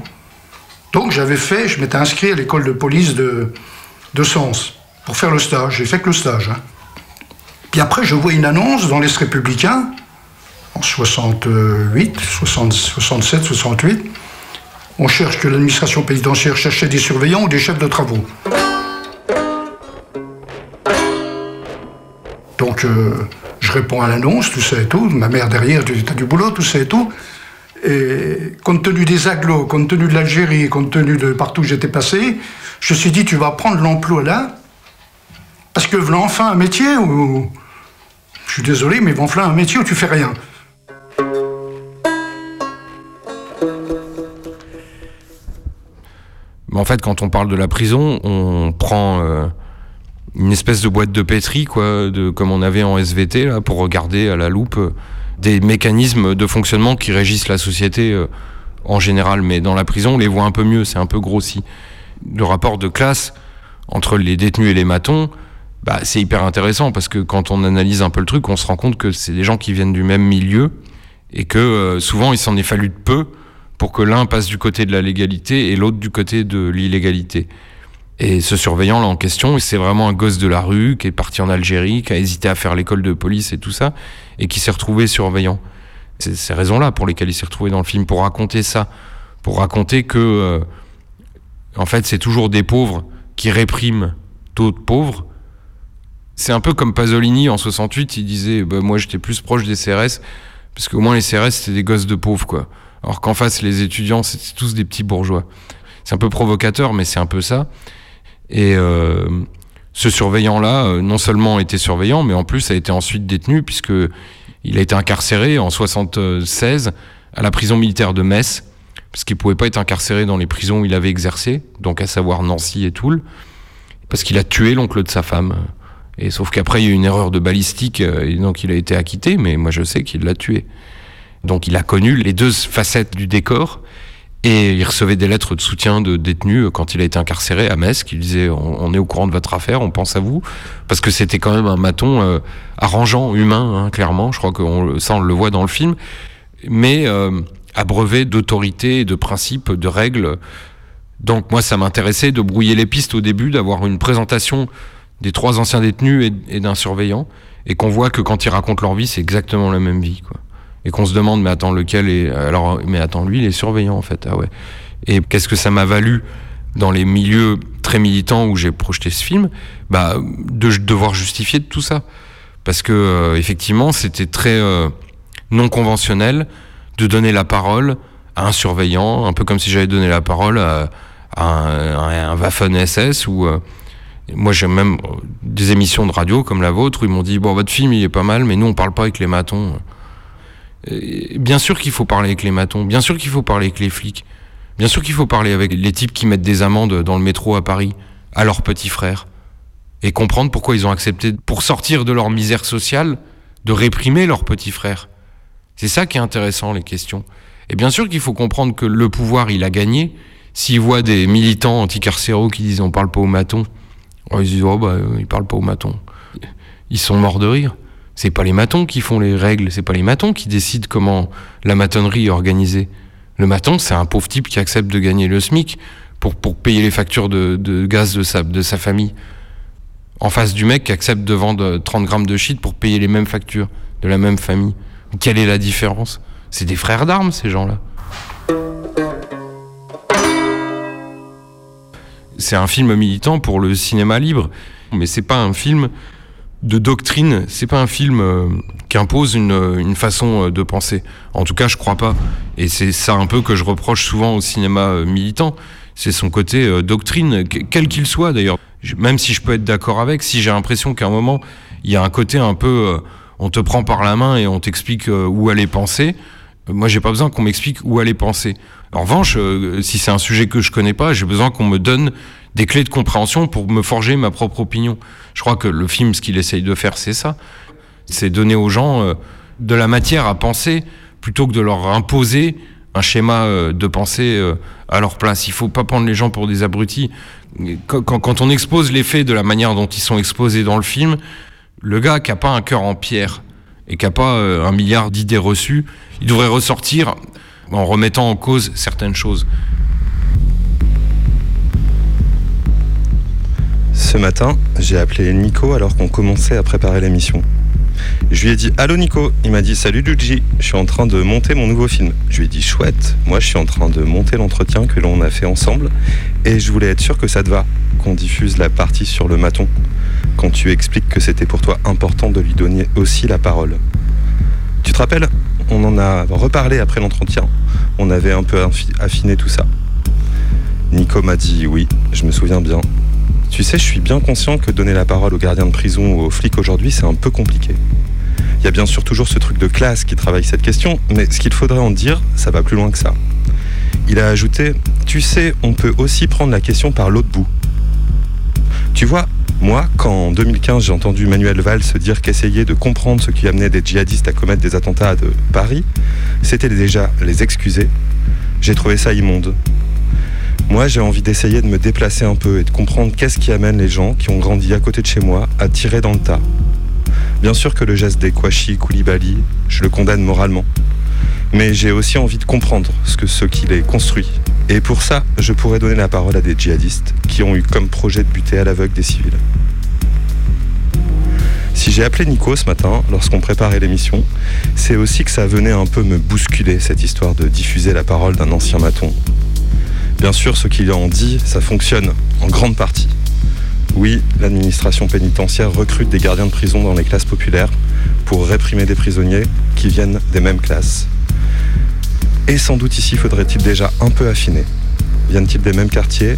Donc j'avais fait, je m'étais inscrit à l'école de police de, Sens pour faire le stage. J'ai fait que le stage. hein. Puis après, je vois une annonce dans l'Est républicain, en 68, 60, 67, 68. On cherche que l'administration pénitentiaire cherchait des surveillants ou des chefs de travaux. Donc, euh, je réponds à l'annonce, tout ça et tout. Ma mère derrière, du boulot, tout ça et tout. Et compte tenu des agglos, compte tenu de l'Algérie, compte tenu de partout où j'étais passé, je me suis dit, tu vas prendre l'emploi là, parce que voilà enfin un métier où. Je suis désolé, mais voilà un métier où tu fais rien. En fait, quand on parle de la prison, on prend euh, une espèce de boîte de pétri, quoi, de, comme on avait en SVT, là, pour regarder à la loupe euh, des mécanismes de fonctionnement qui régissent la société euh, en général. Mais dans la prison, on les voit un peu mieux, c'est un peu grossi. Le rapport de classe entre les détenus et les matons, bah, c'est hyper intéressant parce que quand on analyse un peu le truc, on se rend compte que c'est des gens qui viennent du même milieu et que souvent il s'en est fallu de peu pour que l'un passe du côté de la légalité et l'autre du côté de l'illégalité. Et ce surveillant là en question, c'est vraiment un gosse de la rue qui est parti en Algérie, qui a hésité à faire l'école de police et tout ça, et qui s'est retrouvé surveillant. C'est ces raisons-là pour lesquelles il s'est retrouvé dans le film, pour raconter ça, pour raconter que, euh, en fait, c'est toujours des pauvres qui répriment d'autres pauvres. C'est un peu comme Pasolini en 68, il disait, bah, moi j'étais plus proche des CRS, parce qu'au moins les CRS c'était des gosses de pauvres, quoi. Alors qu'en face, les étudiants, c'était tous des petits bourgeois. C'est un peu provocateur, mais c'est un peu ça. Et euh, ce surveillant-là, euh, non seulement était surveillant, mais en plus a été ensuite détenu, puisque il a été incarcéré en 76 à la prison militaire de Metz, parce qu'il pouvait pas être incarcéré dans les prisons où il avait exercé, donc à savoir Nancy et Toul, parce qu'il a tué l'oncle de sa femme. Et sauf qu'après, il y a eu une erreur de balistique, euh, et donc il a été acquitté, mais moi je sais qu'il l'a tué. Donc il a connu les deux facettes du décor. Et il recevait des lettres de soutien de détenus quand il a été incarcéré à Metz qui disaient on, est au courant de votre affaire, on pense à vous parce que c'était quand même un maton euh, arrangeant, humain, hein, clairement. Je crois que ça on le voit dans le film, mais euh, abreuvé d'autorité, de principes, de règles. Donc moi ça m'intéressait de brouiller les pistes au début, d'avoir une présentation des trois anciens détenus et, d'un surveillant. Et qu'on voit que quand ils racontent leur vie c'est exactement la même vie et qu'on se demande mais attends lequel est alors mais attends lui il est surveillant en fait. Ah ouais. Et qu'est-ce que ça m'a valu dans les milieux très militants où j'ai projeté ce film? Bah de devoir justifier tout ça. Parce que euh, effectivement c'était très euh, non conventionnel de donner la parole à un surveillant un peu comme si j'avais donné la parole à, un, à un Waffen SS ou euh, moi, j'ai même des émissions de radio comme la vôtre où ils m'ont dit Bon, votre film, il est pas mal, mais nous, on parle pas avec les matons. Bien sûr qu'il faut parler avec les matons, bien sûr qu'il faut parler avec les flics. Bien sûr qu'il faut parler avec les types qui mettent des amendes dans le métro à Paris à leurs petits frères et comprendre pourquoi ils ont accepté, pour sortir de leur misère sociale, de réprimer leurs petits frères. C'est ça qui est intéressant, les questions. Et bien sûr qu'il faut comprendre que le pouvoir, il a gagné. S'ils voient des militants anticarcéraux qui disent on parle pas aux matons, oh, ils disent oh bah ils parlent pas aux matons. Ils sont morts de rire. C'est pas les matons qui font les règles, c'est pas les matons qui décident comment la matonnerie est organisée. Le maton, c'est un pauvre type qui accepte de gagner le SMIC pour, payer les factures de, de gaz de sa, de sa famille. En face du mec qui accepte de vendre 30 grammes de shit pour payer les mêmes factures de la même famille. Quelle est la différence? C'est des frères d'armes, ces gens-là. C'est un film militant pour le cinéma libre, mais c'est pas un film de doctrine, c'est pas un film euh, qui impose une, une, façon euh, de penser. En tout cas, je crois pas. Et c'est ça un peu que je reproche souvent au cinéma euh, militant. C'est son côté euh, doctrine, quel qu'il soit d'ailleurs. Même si je peux être d'accord avec, si j'ai l'impression qu'à un moment, il y a un côté un peu, euh, on te prend par la main et on t'explique euh, où aller penser. Moi, j'ai pas besoin qu'on m'explique où aller penser. En revanche, si c'est un sujet que je connais pas, j'ai besoin qu'on me donne des clés de compréhension pour me forger ma propre opinion. Je crois que le film, ce qu'il essaye de faire, c'est ça. C'est donner aux gens euh, de la matière à penser plutôt que de leur imposer un schéma euh, de pensée euh, à leur place. Il faut pas prendre les gens pour des abrutis. Quand, on expose les faits de la manière dont ils sont exposés dans le film, le gars qui a pas un cœur en pierre et qui a pas un milliard d'idées reçues, il devrait ressortir en remettant en cause certaines choses. Ce matin, j'ai appelé Nico alors qu'on commençait à préparer l'émission. Je lui ai dit Allô Nico Il m'a dit Salut Luigi, je suis en train de monter mon nouveau film. Je lui ai dit Chouette, moi je suis en train de monter l'entretien que l'on a fait ensemble et je voulais être sûr que ça te va, qu'on diffuse la partie sur le maton, quand tu expliques que c'était pour toi important de lui donner aussi la parole. Tu te rappelles? On en a reparlé après l'entretien. On avait un peu affiné tout ça. Nico m'a dit Oui, je me souviens bien. Tu sais, je suis bien conscient que donner la parole aux gardiens de prison ou aux flics aujourd'hui, c'est un peu compliqué. Il y a bien sûr toujours ce truc de classe qui travaille cette question, mais ce qu'il faudrait en dire, ça va plus loin que ça. Il a ajouté Tu sais, on peut aussi prendre la question par l'autre bout. Tu vois, moi, quand en 2015 j'ai entendu Manuel Valls dire qu'essayer de comprendre ce qui amenait des djihadistes à commettre des attentats de Paris, c'était déjà les excuser, j'ai trouvé ça immonde. Moi, j'ai envie d'essayer de me déplacer un peu et de comprendre qu'est-ce qui amène les gens qui ont grandi à côté de chez moi à tirer dans le tas. Bien sûr que le geste des Kouachi Koulibaly, je le condamne moralement. Mais j'ai aussi envie de comprendre ce que ce qui les construit. Et pour ça, je pourrais donner la parole à des djihadistes qui ont eu comme projet de buter à l'aveugle des civils. Si j'ai appelé Nico ce matin, lorsqu'on préparait l'émission, c'est aussi que ça venait un peu me bousculer, cette histoire de diffuser la parole d'un ancien maton. Bien sûr, ce qu'il en dit, ça fonctionne en grande partie. Oui, l'administration pénitentiaire recrute des gardiens de prison dans les classes populaires pour réprimer des prisonniers qui viennent des mêmes classes. Et sans doute ici faudrait-il déjà un peu affiner. Viennent-ils des mêmes quartiers?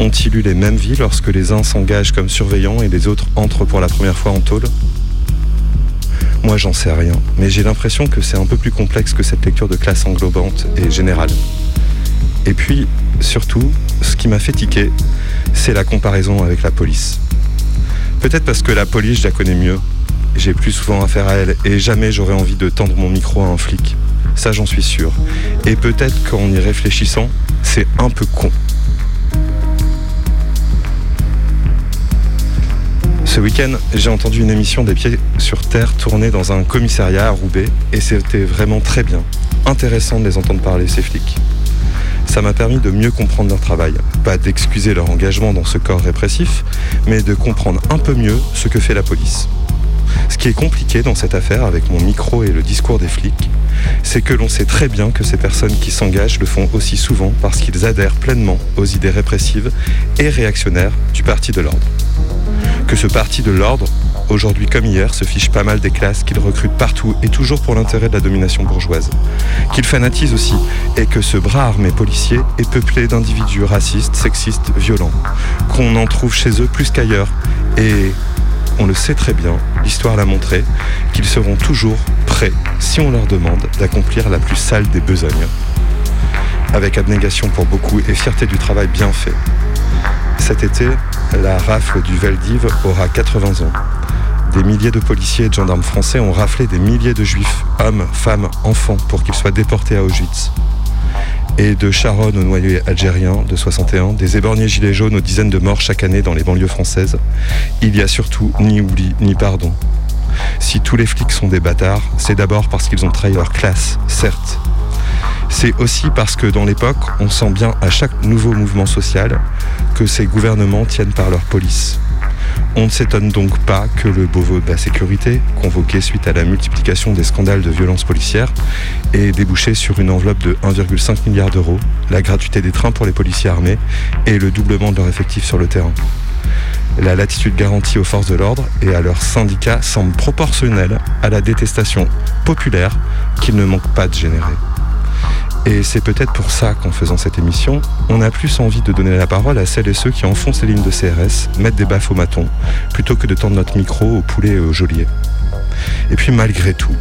Ont-ils eu les mêmes vies lorsque les uns s'engagent comme surveillants et les autres entrent pour la première fois en tôle? Moi j'en sais rien, mais j'ai l'impression que c'est un peu plus complexe que cette lecture de classe englobante et générale. Et puis, surtout, ce qui m'a fait tiquer, c'est la comparaison avec la police. Peut-être parce que la police, je la connais mieux. J'ai plus souvent affaire à elle et jamais j'aurais envie de tendre mon micro à un flic. Ça, j'en suis sûr. Et peut-être qu'en y réfléchissant, c'est un peu con. Ce week-end, j'ai entendu une émission des pieds sur terre tournée dans un commissariat à Roubaix et c'était vraiment très bien. Intéressant de les entendre parler, ces flics ça m'a permis de mieux comprendre leur travail. Pas d'excuser leur engagement dans ce corps répressif, mais de comprendre un peu mieux ce que fait la police. Ce qui est compliqué dans cette affaire avec mon micro et le discours des flics, c'est que l'on sait très bien que ces personnes qui s'engagent le font aussi souvent parce qu'ils adhèrent pleinement aux idées répressives et réactionnaires du Parti de l'ordre. Que ce Parti de l'ordre aujourd'hui comme hier, se fiche pas mal des classes qu'il recrute partout et toujours pour l'intérêt de la domination bourgeoise. Qu'il fanatise aussi et que ce bras armé policier est peuplé d'individus racistes, sexistes, violents. Qu'on en trouve chez eux plus qu'ailleurs. Et on le sait très bien, l'histoire l'a montré, qu'ils seront toujours prêts, si on leur demande, d'accomplir la plus sale des besognes. avec abnégation pour beaucoup et fierté du travail bien fait. Cet été, la rafle du Veldiv aura 80 ans. Des milliers de policiers et de gendarmes français ont raflé des milliers de juifs, hommes, femmes, enfants, pour qu'ils soient déportés à Auschwitz. Et de Charonne au noyau algérien de 61, des éborgnés gilets jaunes aux dizaines de morts chaque année dans les banlieues françaises, il y a surtout ni oubli ni pardon. Si tous les flics sont des bâtards, c'est d'abord parce qu'ils ont trahi leur classe, certes. C'est aussi parce que dans l'époque, on sent bien à chaque nouveau mouvement social que ces gouvernements tiennent par leur police. On ne s'étonne donc pas que le Beauvau de la sécurité, convoqué suite à la multiplication des scandales de violence policière, ait débouché sur une enveloppe de 1,5 milliard d'euros, la gratuité des trains pour les policiers armés et le doublement de leur effectif sur le terrain. La latitude garantie aux forces de l'ordre et à leurs syndicats semble proportionnelle à la détestation populaire qu'ils ne manquent pas de générer. Et c'est peut-être pour ça qu'en faisant cette émission, on a plus envie de donner la parole à celles et ceux qui enfoncent les lignes de CRS, mettent des baffes au maton, plutôt que de tendre notre micro au poulet et au geôlier. Et puis malgré tout,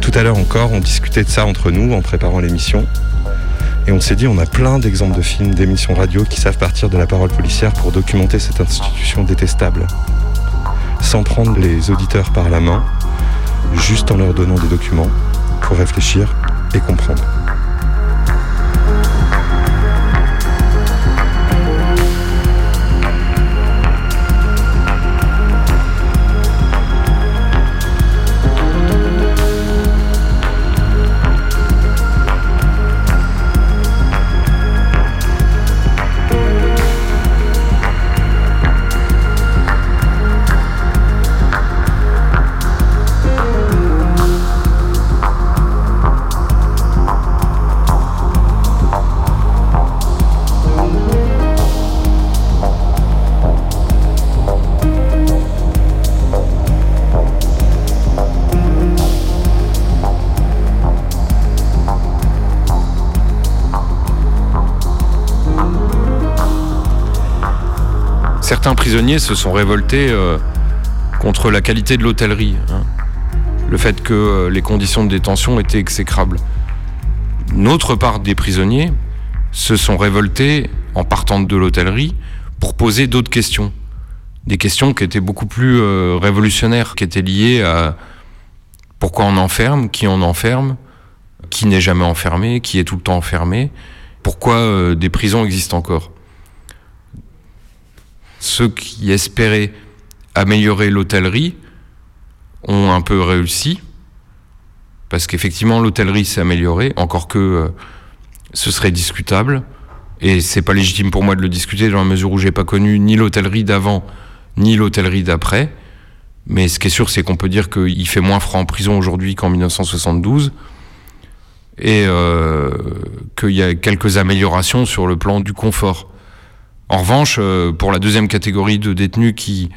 tout à l'heure encore, on discutait de ça entre nous en préparant l'émission. Et on s'est dit, on a plein d'exemples de films, d'émissions radio qui savent partir de la parole policière pour documenter cette institution détestable. Sans prendre les auditeurs par la main, juste en leur donnant des documents pour réfléchir et comprendre. Certains prisonniers se sont révoltés euh, contre la qualité de l'hôtellerie. hein. Le fait que euh, les conditions de détention étaient exécrables. Une autre part des prisonniers se sont révoltés en partant de l'hôtellerie pour poser d'autres questions. Des questions qui étaient beaucoup plus euh, révolutionnaires, qui étaient liées à pourquoi on enferme, qui on enferme, qui n'est jamais enfermé, qui est tout le temps enfermé, pourquoi des prisons existent encore. Ceux qui espéraient améliorer l'hôtellerie ont un peu réussi, parce qu'effectivement l'hôtellerie s'est améliorée, encore que euh, ce serait discutable, et c'est pas légitime pour moi de le discuter dans la mesure où j'ai pas connu ni l'hôtellerie d'avant, ni l'hôtellerie d'après. Mais ce qui est sûr, c'est qu'on peut dire qu'il fait moins froid en prison aujourd'hui qu'en 1972 et euh, qu'il y a quelques améliorations sur le plan du confort. En revanche, euh, pour la deuxième catégorie de détenus qui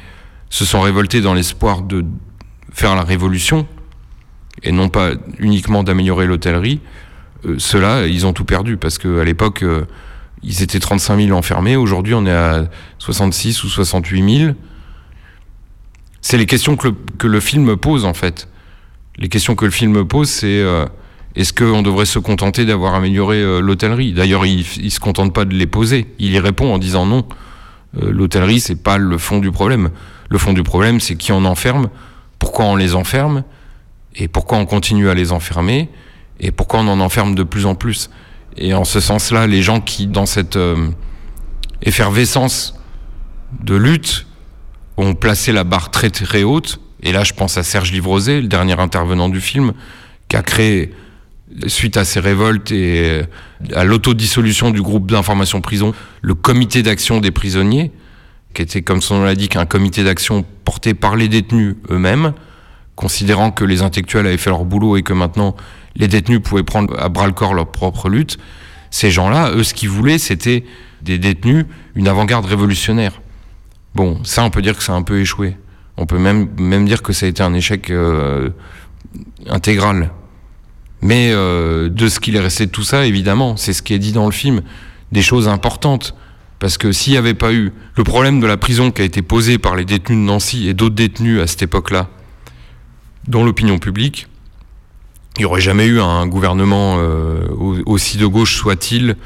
se sont révoltés dans l'espoir de faire la révolution, et non pas uniquement d'améliorer l'hôtellerie, euh, ceux-là, ils ont tout perdu, parce qu'à l'époque, euh, ils étaient 35 000 enfermés, aujourd'hui on est à 66 ou 68 000. C'est les questions que le, que le film pose en fait. Les questions que le film pose, c'est est-ce qu'on devrait se contenter d'avoir amélioré euh, l'hôtellerie? D'ailleurs, il, il se contente pas de les poser. Il y répond en disant non. Euh, l'hôtellerie, c'est pas le fond du problème. Le fond du problème, c'est qui on enferme, pourquoi on les enferme, et pourquoi on continue à les enfermer, et pourquoi on en enferme de plus en plus. Et en ce sens-là, les gens qui, dans cette euh, effervescence de lutte, ont placé la barre très très haute, et là je pense à Serge Livrosé, le dernier intervenant du film, qui a créé, suite à ces révoltes et euh, à l'autodissolution du groupe d'information prison, le comité d'action des prisonniers, qui était, comme son nom l'indique, un comité d'action porté par les détenus eux-mêmes, considérant que les intellectuels avaient fait leur boulot et que maintenant les détenus pouvaient prendre à bras le corps leur propre lutte. Ces gens-là, eux, ce qu'ils voulaient, c'était des détenus, une avant-garde révolutionnaire. Bon, ça, on peut dire que ça a un peu échoué. On peut même, même dire que ça a été un échec euh, intégral. Mais euh, de ce qu'il est resté de tout ça, évidemment, c'est ce qui est dit dans le film, des choses importantes. Parce que s'il n'y avait pas eu le problème de la prison qui a été posé par les détenus de Nancy et d'autres détenus à cette époque-là, dans l'opinion publique, il n'y aurait jamais eu un gouvernement euh, aussi de gauche soit-il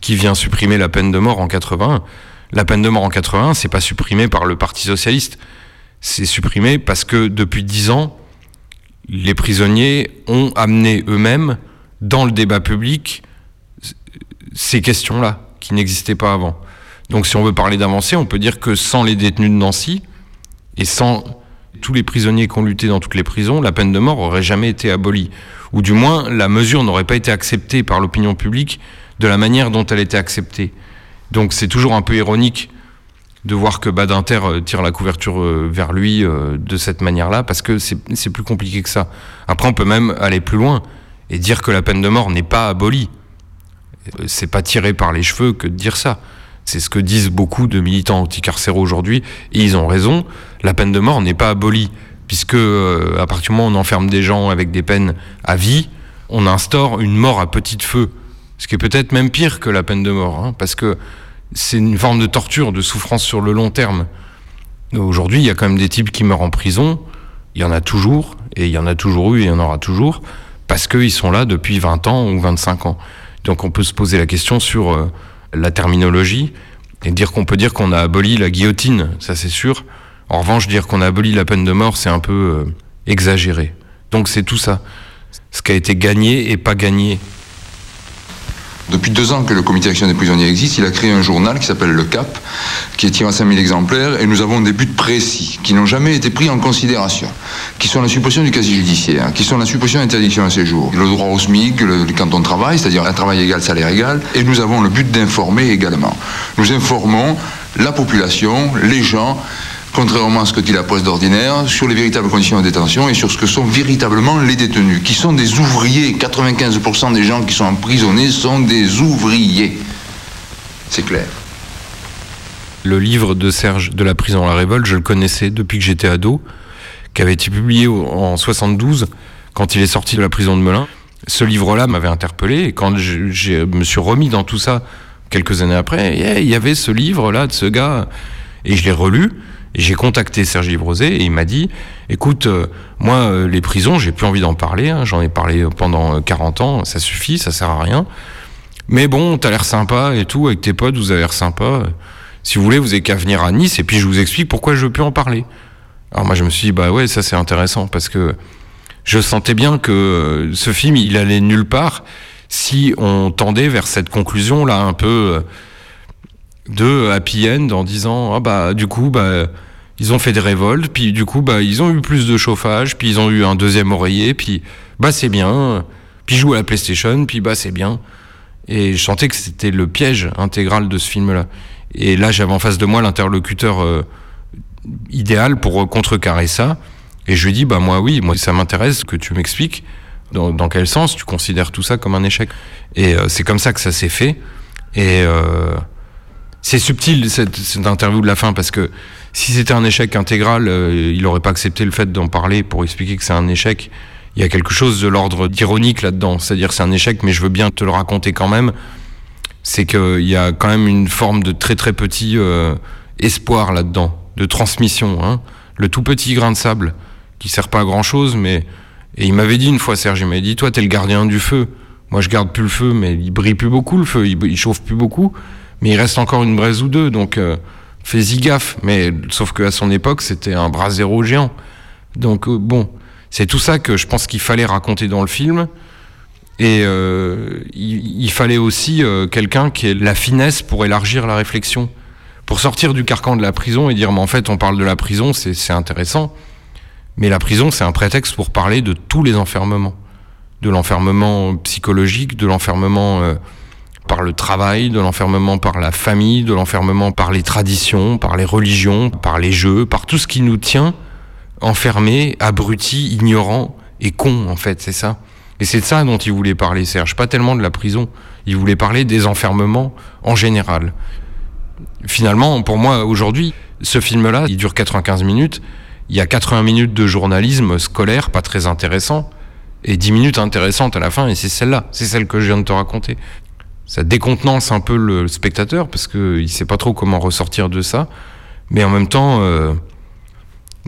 qui vient supprimer la peine de mort en 81. La peine de mort en 81, c'est pas supprimé par le Parti socialiste. C'est supprimé parce que depuis dix ans, les prisonniers ont amené eux-mêmes dans le débat public ces questions-là qui n'existaient pas avant. Donc si on veut parler d'avancée, on peut dire que sans les détenus de Nancy et sans tous les prisonniers qui ont lutté dans toutes les prisons, la peine de mort aurait jamais été abolie. Ou du moins, la mesure n'aurait pas été acceptée par l'opinion publique de la manière dont elle était acceptée. Donc c'est toujours un peu ironique de voir que Badinter euh, tire la couverture euh, vers lui euh, de cette manière-là, parce que c'est plus compliqué que ça. Après, on peut même aller plus loin et dire que la peine de mort n'est pas abolie. C'est pas tiré par les cheveux que de dire ça. C'est ce que disent beaucoup de militants anticarcéraux aujourd'hui, et ils ont raison. La peine de mort n'est pas abolie, puisque à partir du moment où on enferme des gens avec des peines à vie, on instaure une mort à petit feu, ce qui est peut-être même pire que la peine de mort, hein, parce que c'est une forme de torture, de souffrance sur le long terme. Aujourd'hui, il y a quand même des types qui meurent en prison. Il y en a toujours, et il y en a toujours eu, et il y en aura toujours, parce qu'ils sont là depuis 20 ans ou 25 ans. Donc on peut se poser la question sur euh, la terminologie, et dire qu'on peut dire qu'on a aboli la guillotine, ça c'est sûr. En revanche, dire qu'on a aboli la peine de mort, c'est un peu euh, exagéré. Donc c'est tout ça. Ce qui a été gagné et pas gagné depuis deux ans que le comité d'action des prisonniers existe, il a créé un journal qui s'appelle Le Cap, qui est tiré à 5000 exemplaires, et nous avons des buts précis, qui n'ont jamais été pris en considération, qui sont la suppression du casier judiciaire, qui sont la suppression d'interdiction à séjour, le droit au SMIC, le, quand on travaille, c'est-à-dire un travail égal, salaire égal, et nous avons le but d'informer également. Nous informons la population, les gens, contrairement à ce que dit la presse d'ordinaire, sur les véritables conditions de détention et sur ce que sont véritablement les détenus, qui sont des ouvriers. 95% des gens qui sont emprisonnés sont des ouvriers. C'est clair. Le livre de Serge de la prison à la révolte, je le connaissais depuis que j'étais ado, qui avait été publié en 72, quand il est sorti de la prison de Melun. Ce livre-là m'avait interpellé et quand je, me suis remis dans tout ça quelques années après, il y avait ce livre-là de ce gars et je l'ai relu. J'ai contacté Sergi Brosé et il m'a dit écoute, euh, moi, euh, les prisons, j'ai plus envie d'en parler. Hein. J'en ai parlé pendant 40 ans, ça suffit, ça sert à rien. Mais bon, t'as l'air sympa et tout, avec tes potes, vous avez l'air sympa. Si vous voulez, vous avez qu'à venir à Nice et puis je vous explique pourquoi je veux plus en parler. Alors moi, je me suis dit bah ouais, ça c'est intéressant parce que je sentais bien que euh, ce film, il allait nulle part si on tendait vers cette conclusion là un peu de happy end en disant ah bah du coup bah ils ont fait des révoltes puis du coup bah ils ont eu plus de chauffage puis ils ont eu un deuxième oreiller puis bah c'est bien. Puis jouer à la PlayStation puis bah c'est bien. Et je sentais que c'était le piège intégral de ce film là et là j'avais en face de moi l'interlocuteur euh, idéal pour contrecarrer ça. Et je lui dis bah moi oui moi ça m'intéresse que tu m'expliques dans, quel sens tu considères tout ça comme un échec. Et euh, c'est comme ça que ça s'est fait. Et euh, c'est subtil cette, interview de la fin parce que si c'était un échec intégral, euh, il n'aurait pas accepté le fait d'en parler pour expliquer que c'est un échec. Il y a quelque chose de l'ordre d'ironique là-dedans, c'est-à-dire c'est un échec, mais je veux bien te le raconter quand même. C'est qu'il y a quand même une forme de très très petit euh, espoir là-dedans, de transmission. Hein. Le tout petit grain de sable qui sert pas à grand chose, mais et il m'avait dit une fois, Serge, il m'avait dit, toi t'es le gardien du feu. Moi je garde plus le feu, mais il brille plus beaucoup le feu, il, il chauffe plus beaucoup mais il reste encore une braise ou deux, donc euh, fais-y gaffe. Mais sauf qu'à son époque, c'était un bras zéro géant. Donc euh, bon, c'est tout ça que je pense qu'il fallait raconter dans le film. Et euh, il, fallait aussi euh, quelqu'un qui ait la finesse pour élargir la réflexion, pour sortir du carcan de la prison et dire mais en fait on parle de la prison, c'est intéressant, mais la prison c'est un prétexte pour parler de tous les enfermements, de l'enfermement psychologique, de l'enfermement par le travail, de l'enfermement par la famille, de l'enfermement par les traditions, par les religions, par les jeux, par tout ce qui nous tient enfermés, abrutis, ignorants et cons en fait, c'est ça. Et c'est de ça dont il voulait parler, Serge, pas tellement de la prison. Il voulait parler des enfermements en général. Finalement, pour moi, aujourd'hui, ce film-là, il dure 95 minutes. Il y a 80 minutes de journalisme scolaire, pas très intéressant, et 10 minutes intéressantes à la fin, et c'est celle-là, c'est celle que je viens de te raconter. Ça décontenance un peu le spectateur, parce qu'il ne sait pas trop comment ressortir de ça, mais en même temps, euh,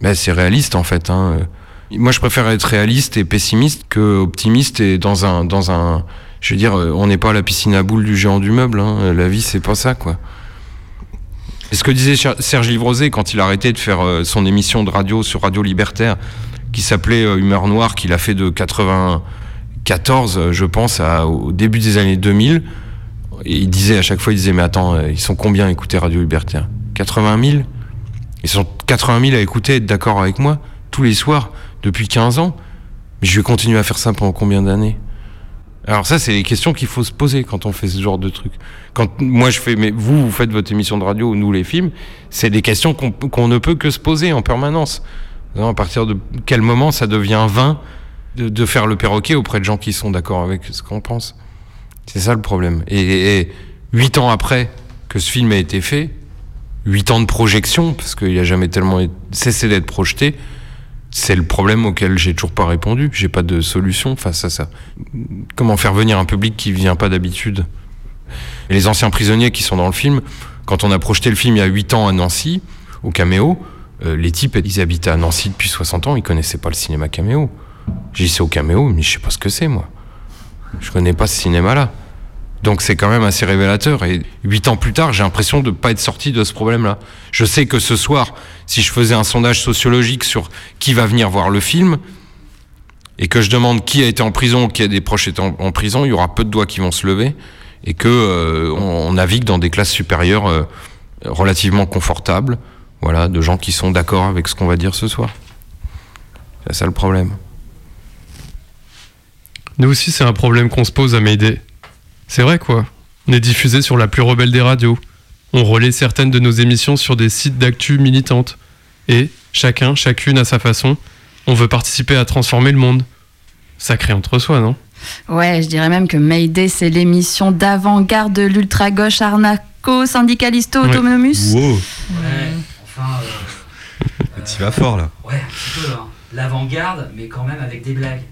ben c'est réaliste en fait. Hein. Moi, je préfère être réaliste et pessimiste que optimiste et dans un, dans un, je veux dire, euh, on n'est pas à la piscine à boules du géant du meuble. Hein. La vie, c'est pas ça, quoi. Et ce que disait Serge Livrosé quand il a arrêté de faire euh, son émission de radio sur Radio Libertaire, qui s'appelait Humeur Noire, qu'il a fait de 94, euh, je pense, au début des années 2000. Il disait à chaque fois, il disait, mais attends, euh, ils sont combien à écouter Radio Libertaire? 80 000 Ils sont 80 000 à écouter, être d'accord avec moi, tous les soirs, depuis 15 ans. Mais je vais continuer à faire ça pendant combien d'années? Alors ça, c'est les questions qu'il faut se poser quand on fait ce genre de truc. Quand moi je fais, mais vous, vous faites votre émission de radio, nous les films, c'est des questions qu'on ne peut que se poser en permanence. À partir de quel moment ça devient vain de faire le perroquet auprès de gens qui sont d'accord avec ce qu'on pense? C'est ça le problème. Et, huit ans après que ce film a été fait, huit ans de projection, parce qu'il n'a jamais tellement cessé d'être projeté, c'est le problème auquel j'ai toujours pas répondu. J'ai pas de solution face à ça. Comment faire venir un public qui vient pas d'habitude? Les anciens prisonniers qui sont dans le film, quand on a projeté le film il y a 8 ans à Nancy, au Caméo, euh, les types, ils habitaient à Nancy depuis 60 ans, ils connaissaient pas le cinéma Caméo. J'ai dit c'est au Caméo, mais je sais pas ce que c'est moi. Je connais pas ce cinéma-là. Donc c'est quand même assez révélateur. Et huit ans plus tard, j'ai l'impression de ne pas être sorti de ce problème-là. Je sais que ce soir, si je faisais un sondage sociologique sur qui va venir voir le film, et que je demande qui a été en prison qui a des proches étant en prison, il y aura peu de doigts qui vont se lever, et que euh, on navigue dans des classes supérieures euh, relativement confortables, voilà, de gens qui sont d'accord avec ce qu'on va dire ce soir. C'est ça le problème. Nous aussi, c'est un problème qu'on se pose à Mayday. C'est vrai quoi. On est diffusé sur la plus rebelle des radios. On relaie certaines de nos émissions sur des sites d'actu militantes. Et, chacun, chacune à sa façon, on veut participer à transformer le monde. Sacré entre soi, non? Ouais, je dirais même que Mayday, c'est l'émission d'avant-garde de l'ultra-gauche arnaco-syndicalisto-autonomus. Wow, Enfin, tu vas fort là. ouais, un petit peu, hein. L'avant-garde, mais quand même avec des blagues.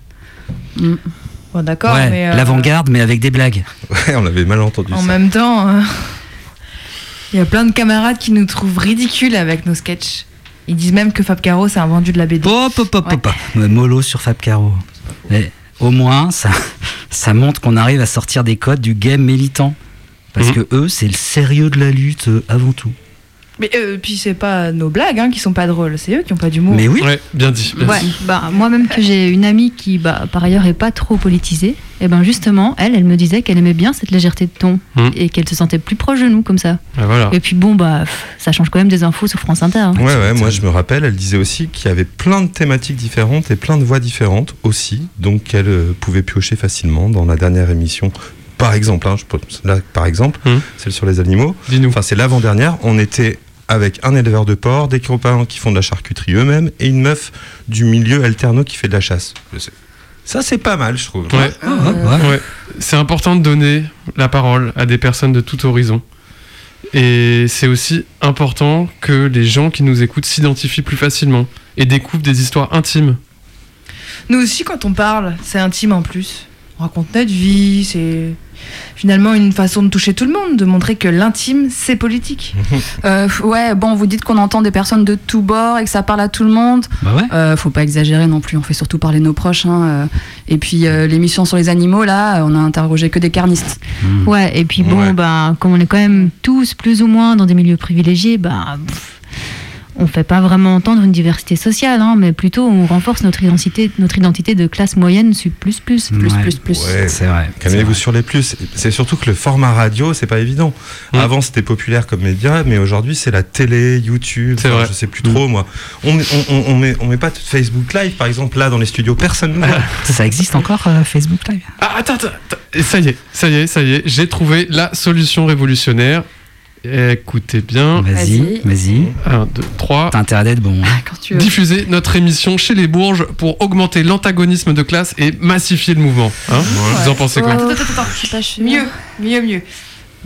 Bon, d'accord, ouais, mais. euh, l'avant-garde, mais avec des blagues. Ouais, on avait mal entendu En ça. même temps, euh, il y a plein de camarades qui nous trouvent ridicules avec nos sketchs. Ils disent même que Fab Caro, c'est un vendu de la BD. Hop, hop, hop, hop. Ouais, Mollo sur Fab Caro. Mais au moins, ça, ça montre qu'on arrive à sortir des codes du game militant. Parce Mhm. que eux, c'est le sérieux de la lutte euh, avant tout. Mais euh, puis c'est pas nos blagues hein, qui sont pas drôles, c'est eux qui ont pas d'humour. Mais oui. Ouais, bien dit. bien Ouais, dit. bah, moi-même que j'ai une amie qui, bah, par ailleurs, est pas trop politisée, et ben justement, elle, elle me disait qu'elle aimait bien cette légèreté de ton Hmm. et qu'elle se sentait plus proche de nous comme ça. Ah, voilà. Et puis bon, bah, pff, ça change quand même des infos sur France Inter. hein. Ouais, ouais, moi je me rappelle, elle disait aussi qu'il y avait plein de thématiques différentes et plein de voix différentes aussi, donc qu'elle euh, pouvait piocher facilement dans la dernière émission. Par exemple, hein, je là, par exemple, Hum. celle sur les animaux. Dis-nous. Enfin, c'est l'avant-dernière. On était avec un éleveur de porc, des copains qui font de la charcuterie eux-mêmes et une meuf du milieu alterno qui fait de la chasse. Je sais. Ça, c'est pas mal, je trouve. Ouais. Ouais. C'est important de donner la parole à des personnes de tout horizon. Et c'est aussi important que les gens qui nous écoutent s'identifient plus facilement et découvrent des histoires intimes. Nous aussi, quand on parle, c'est intime en plus. On raconte notre vie, c'est finalement une façon de toucher tout le monde, de montrer que l'intime, c'est politique. Euh, ouais, bon, vous dites qu'on entend des personnes de tous bords et que ça parle à tout le monde. Bah ouais. Euh, faut pas exagérer non plus, on fait surtout parler nos proches. hein, euh. Et puis euh, l'émission sur les animaux, là, on a interrogé que des carnistes. Ouais, et puis bon, Ouais. bah, comme on est quand même tous plus ou moins dans des milieux privilégiés, bah, pff, on fait pas vraiment entendre une diversité sociale, hein, mais plutôt on renforce notre identité, notre identité de classe moyenne, plus plus. Plus, Ouais. plus, plus. Ouais, C'est vrai. Calmez-vous sur les plus. C'est surtout que le format radio, c'est pas évident. Mm. Avant, c'était populaire comme média, mais aujourd'hui, c'est la télé, YouTube. C'est enfin, vrai. Je sais plus trop, moi. On, on, on, on met, on met pas Facebook Live, par exemple, là, dans les studios. Personne ne. Ça existe encore, euh, Facebook Live? Ah, attends, attends, Ça y est, ça y est, ça y est. J'ai trouvé la solution révolutionnaire. Écoutez bien. Vas-y, vas-y. 1, 2, 3. T'as intérêt d'être bon. hein. Quand tu veux. Diffuser notre émission chez les Bourges pour augmenter l'antagonisme de classe et massifier le mouvement. Hein Vous en pensez quoi Attends, attends, attends, Je suis pas sûre. Mieux, mieux, mieux.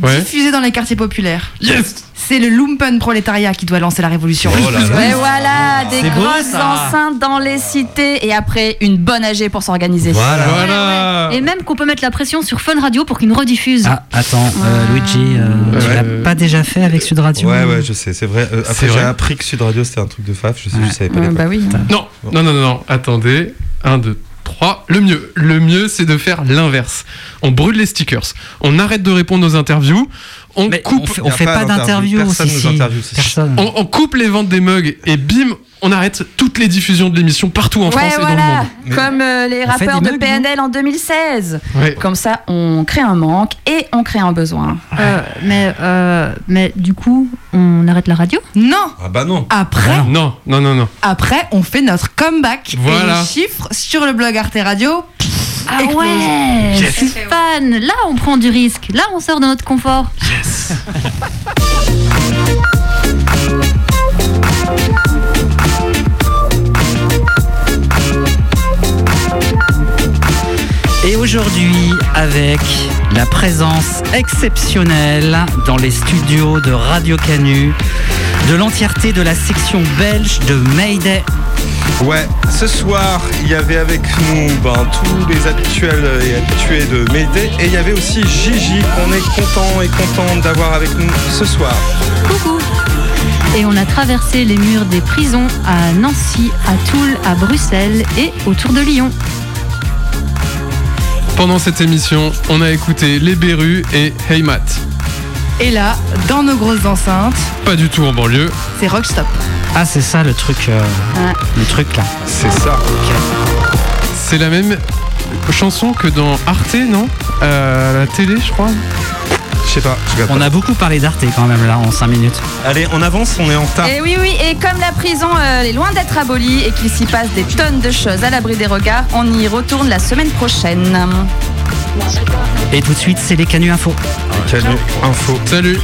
Ouais. diffusé dans les quartiers populaires. Yes C'est le lumpen prolétariat qui doit lancer la révolution. Oh là là. Ouais, voilà, des beau, grosses enceintes dans les cités et après une bonne AG pour s'organiser. Voilà. Et même qu'on peut mettre la pression sur Fun Radio pour qu'ils nous rediffusent. Ah, attends, euh, Luigi, euh, tu Ouais. l'as pas déjà fait avec Sud Radio Ouais, ouais, je sais, c'est vrai. Euh, après, j'ai appris que Sud Radio c'était un truc de faf, je, sais, je savais pas. Bah oui. Non, non, non, non, non, attendez. 1, 2, 3. Le mieux, le mieux, c'est de faire l'inverse. On brûle les stickers. On arrête de répondre aux interviews. On coupe. on fait- on pas pas d'interview, d'interview, si, si. Personne. On, on coupe les ventes des mugs et bim, on arrête toutes les diffusions de l'émission partout en Ouais, France et dans le monde. comme euh, les rappeurs de PNL en 2016. Ouais. Comme ça, on crée un manque et on crée un besoin. Euh, mais, euh, mais du coup, on arrête la radio? Non Ah bah non. Après, Non, non, non, non. après, on fait notre comeback. Voilà. Et les chiffres sur le blog Arte Radio. Ah explosent. ouais, je suis fan. Là, on prend du risque. Là, on sort de notre confort. Et aujourd'hui, avec la présence exceptionnelle dans les studios de Radio Canu de l'entièreté de la section belge de Mayday. Ouais, ce soir, il y avait avec nous ben, tous les habituels et habitués de Mayday et il y avait aussi Gigi qu'on est content et contente d'avoir avec nous ce soir. Coucou. Et on a traversé les murs des prisons à Nancy, à Toul, à Bruxelles et autour de Lyon. Pendant cette émission, on a écouté Les Berus et Hey Matt. Et là, dans nos grosses enceintes, Pas du tout en banlieue. c'est Rockstop. Ah, c'est ça le truc, euh, le truc là. C'est ça. C'est la même chanson que dans Arte, non? À la télé, je crois. Je sais pas, je regarde On a beaucoup parlé d'Arte quand même là en 5 minutes. Allez, on avance, on est en retard. Et oui, oui, et comme la prison euh, est loin d'être abolie et qu'il s'y passe des tonnes de choses à l'abri des regards, on y retourne la semaine prochaine. Et tout de suite, c'est les Canu Info. Canu Info. Salut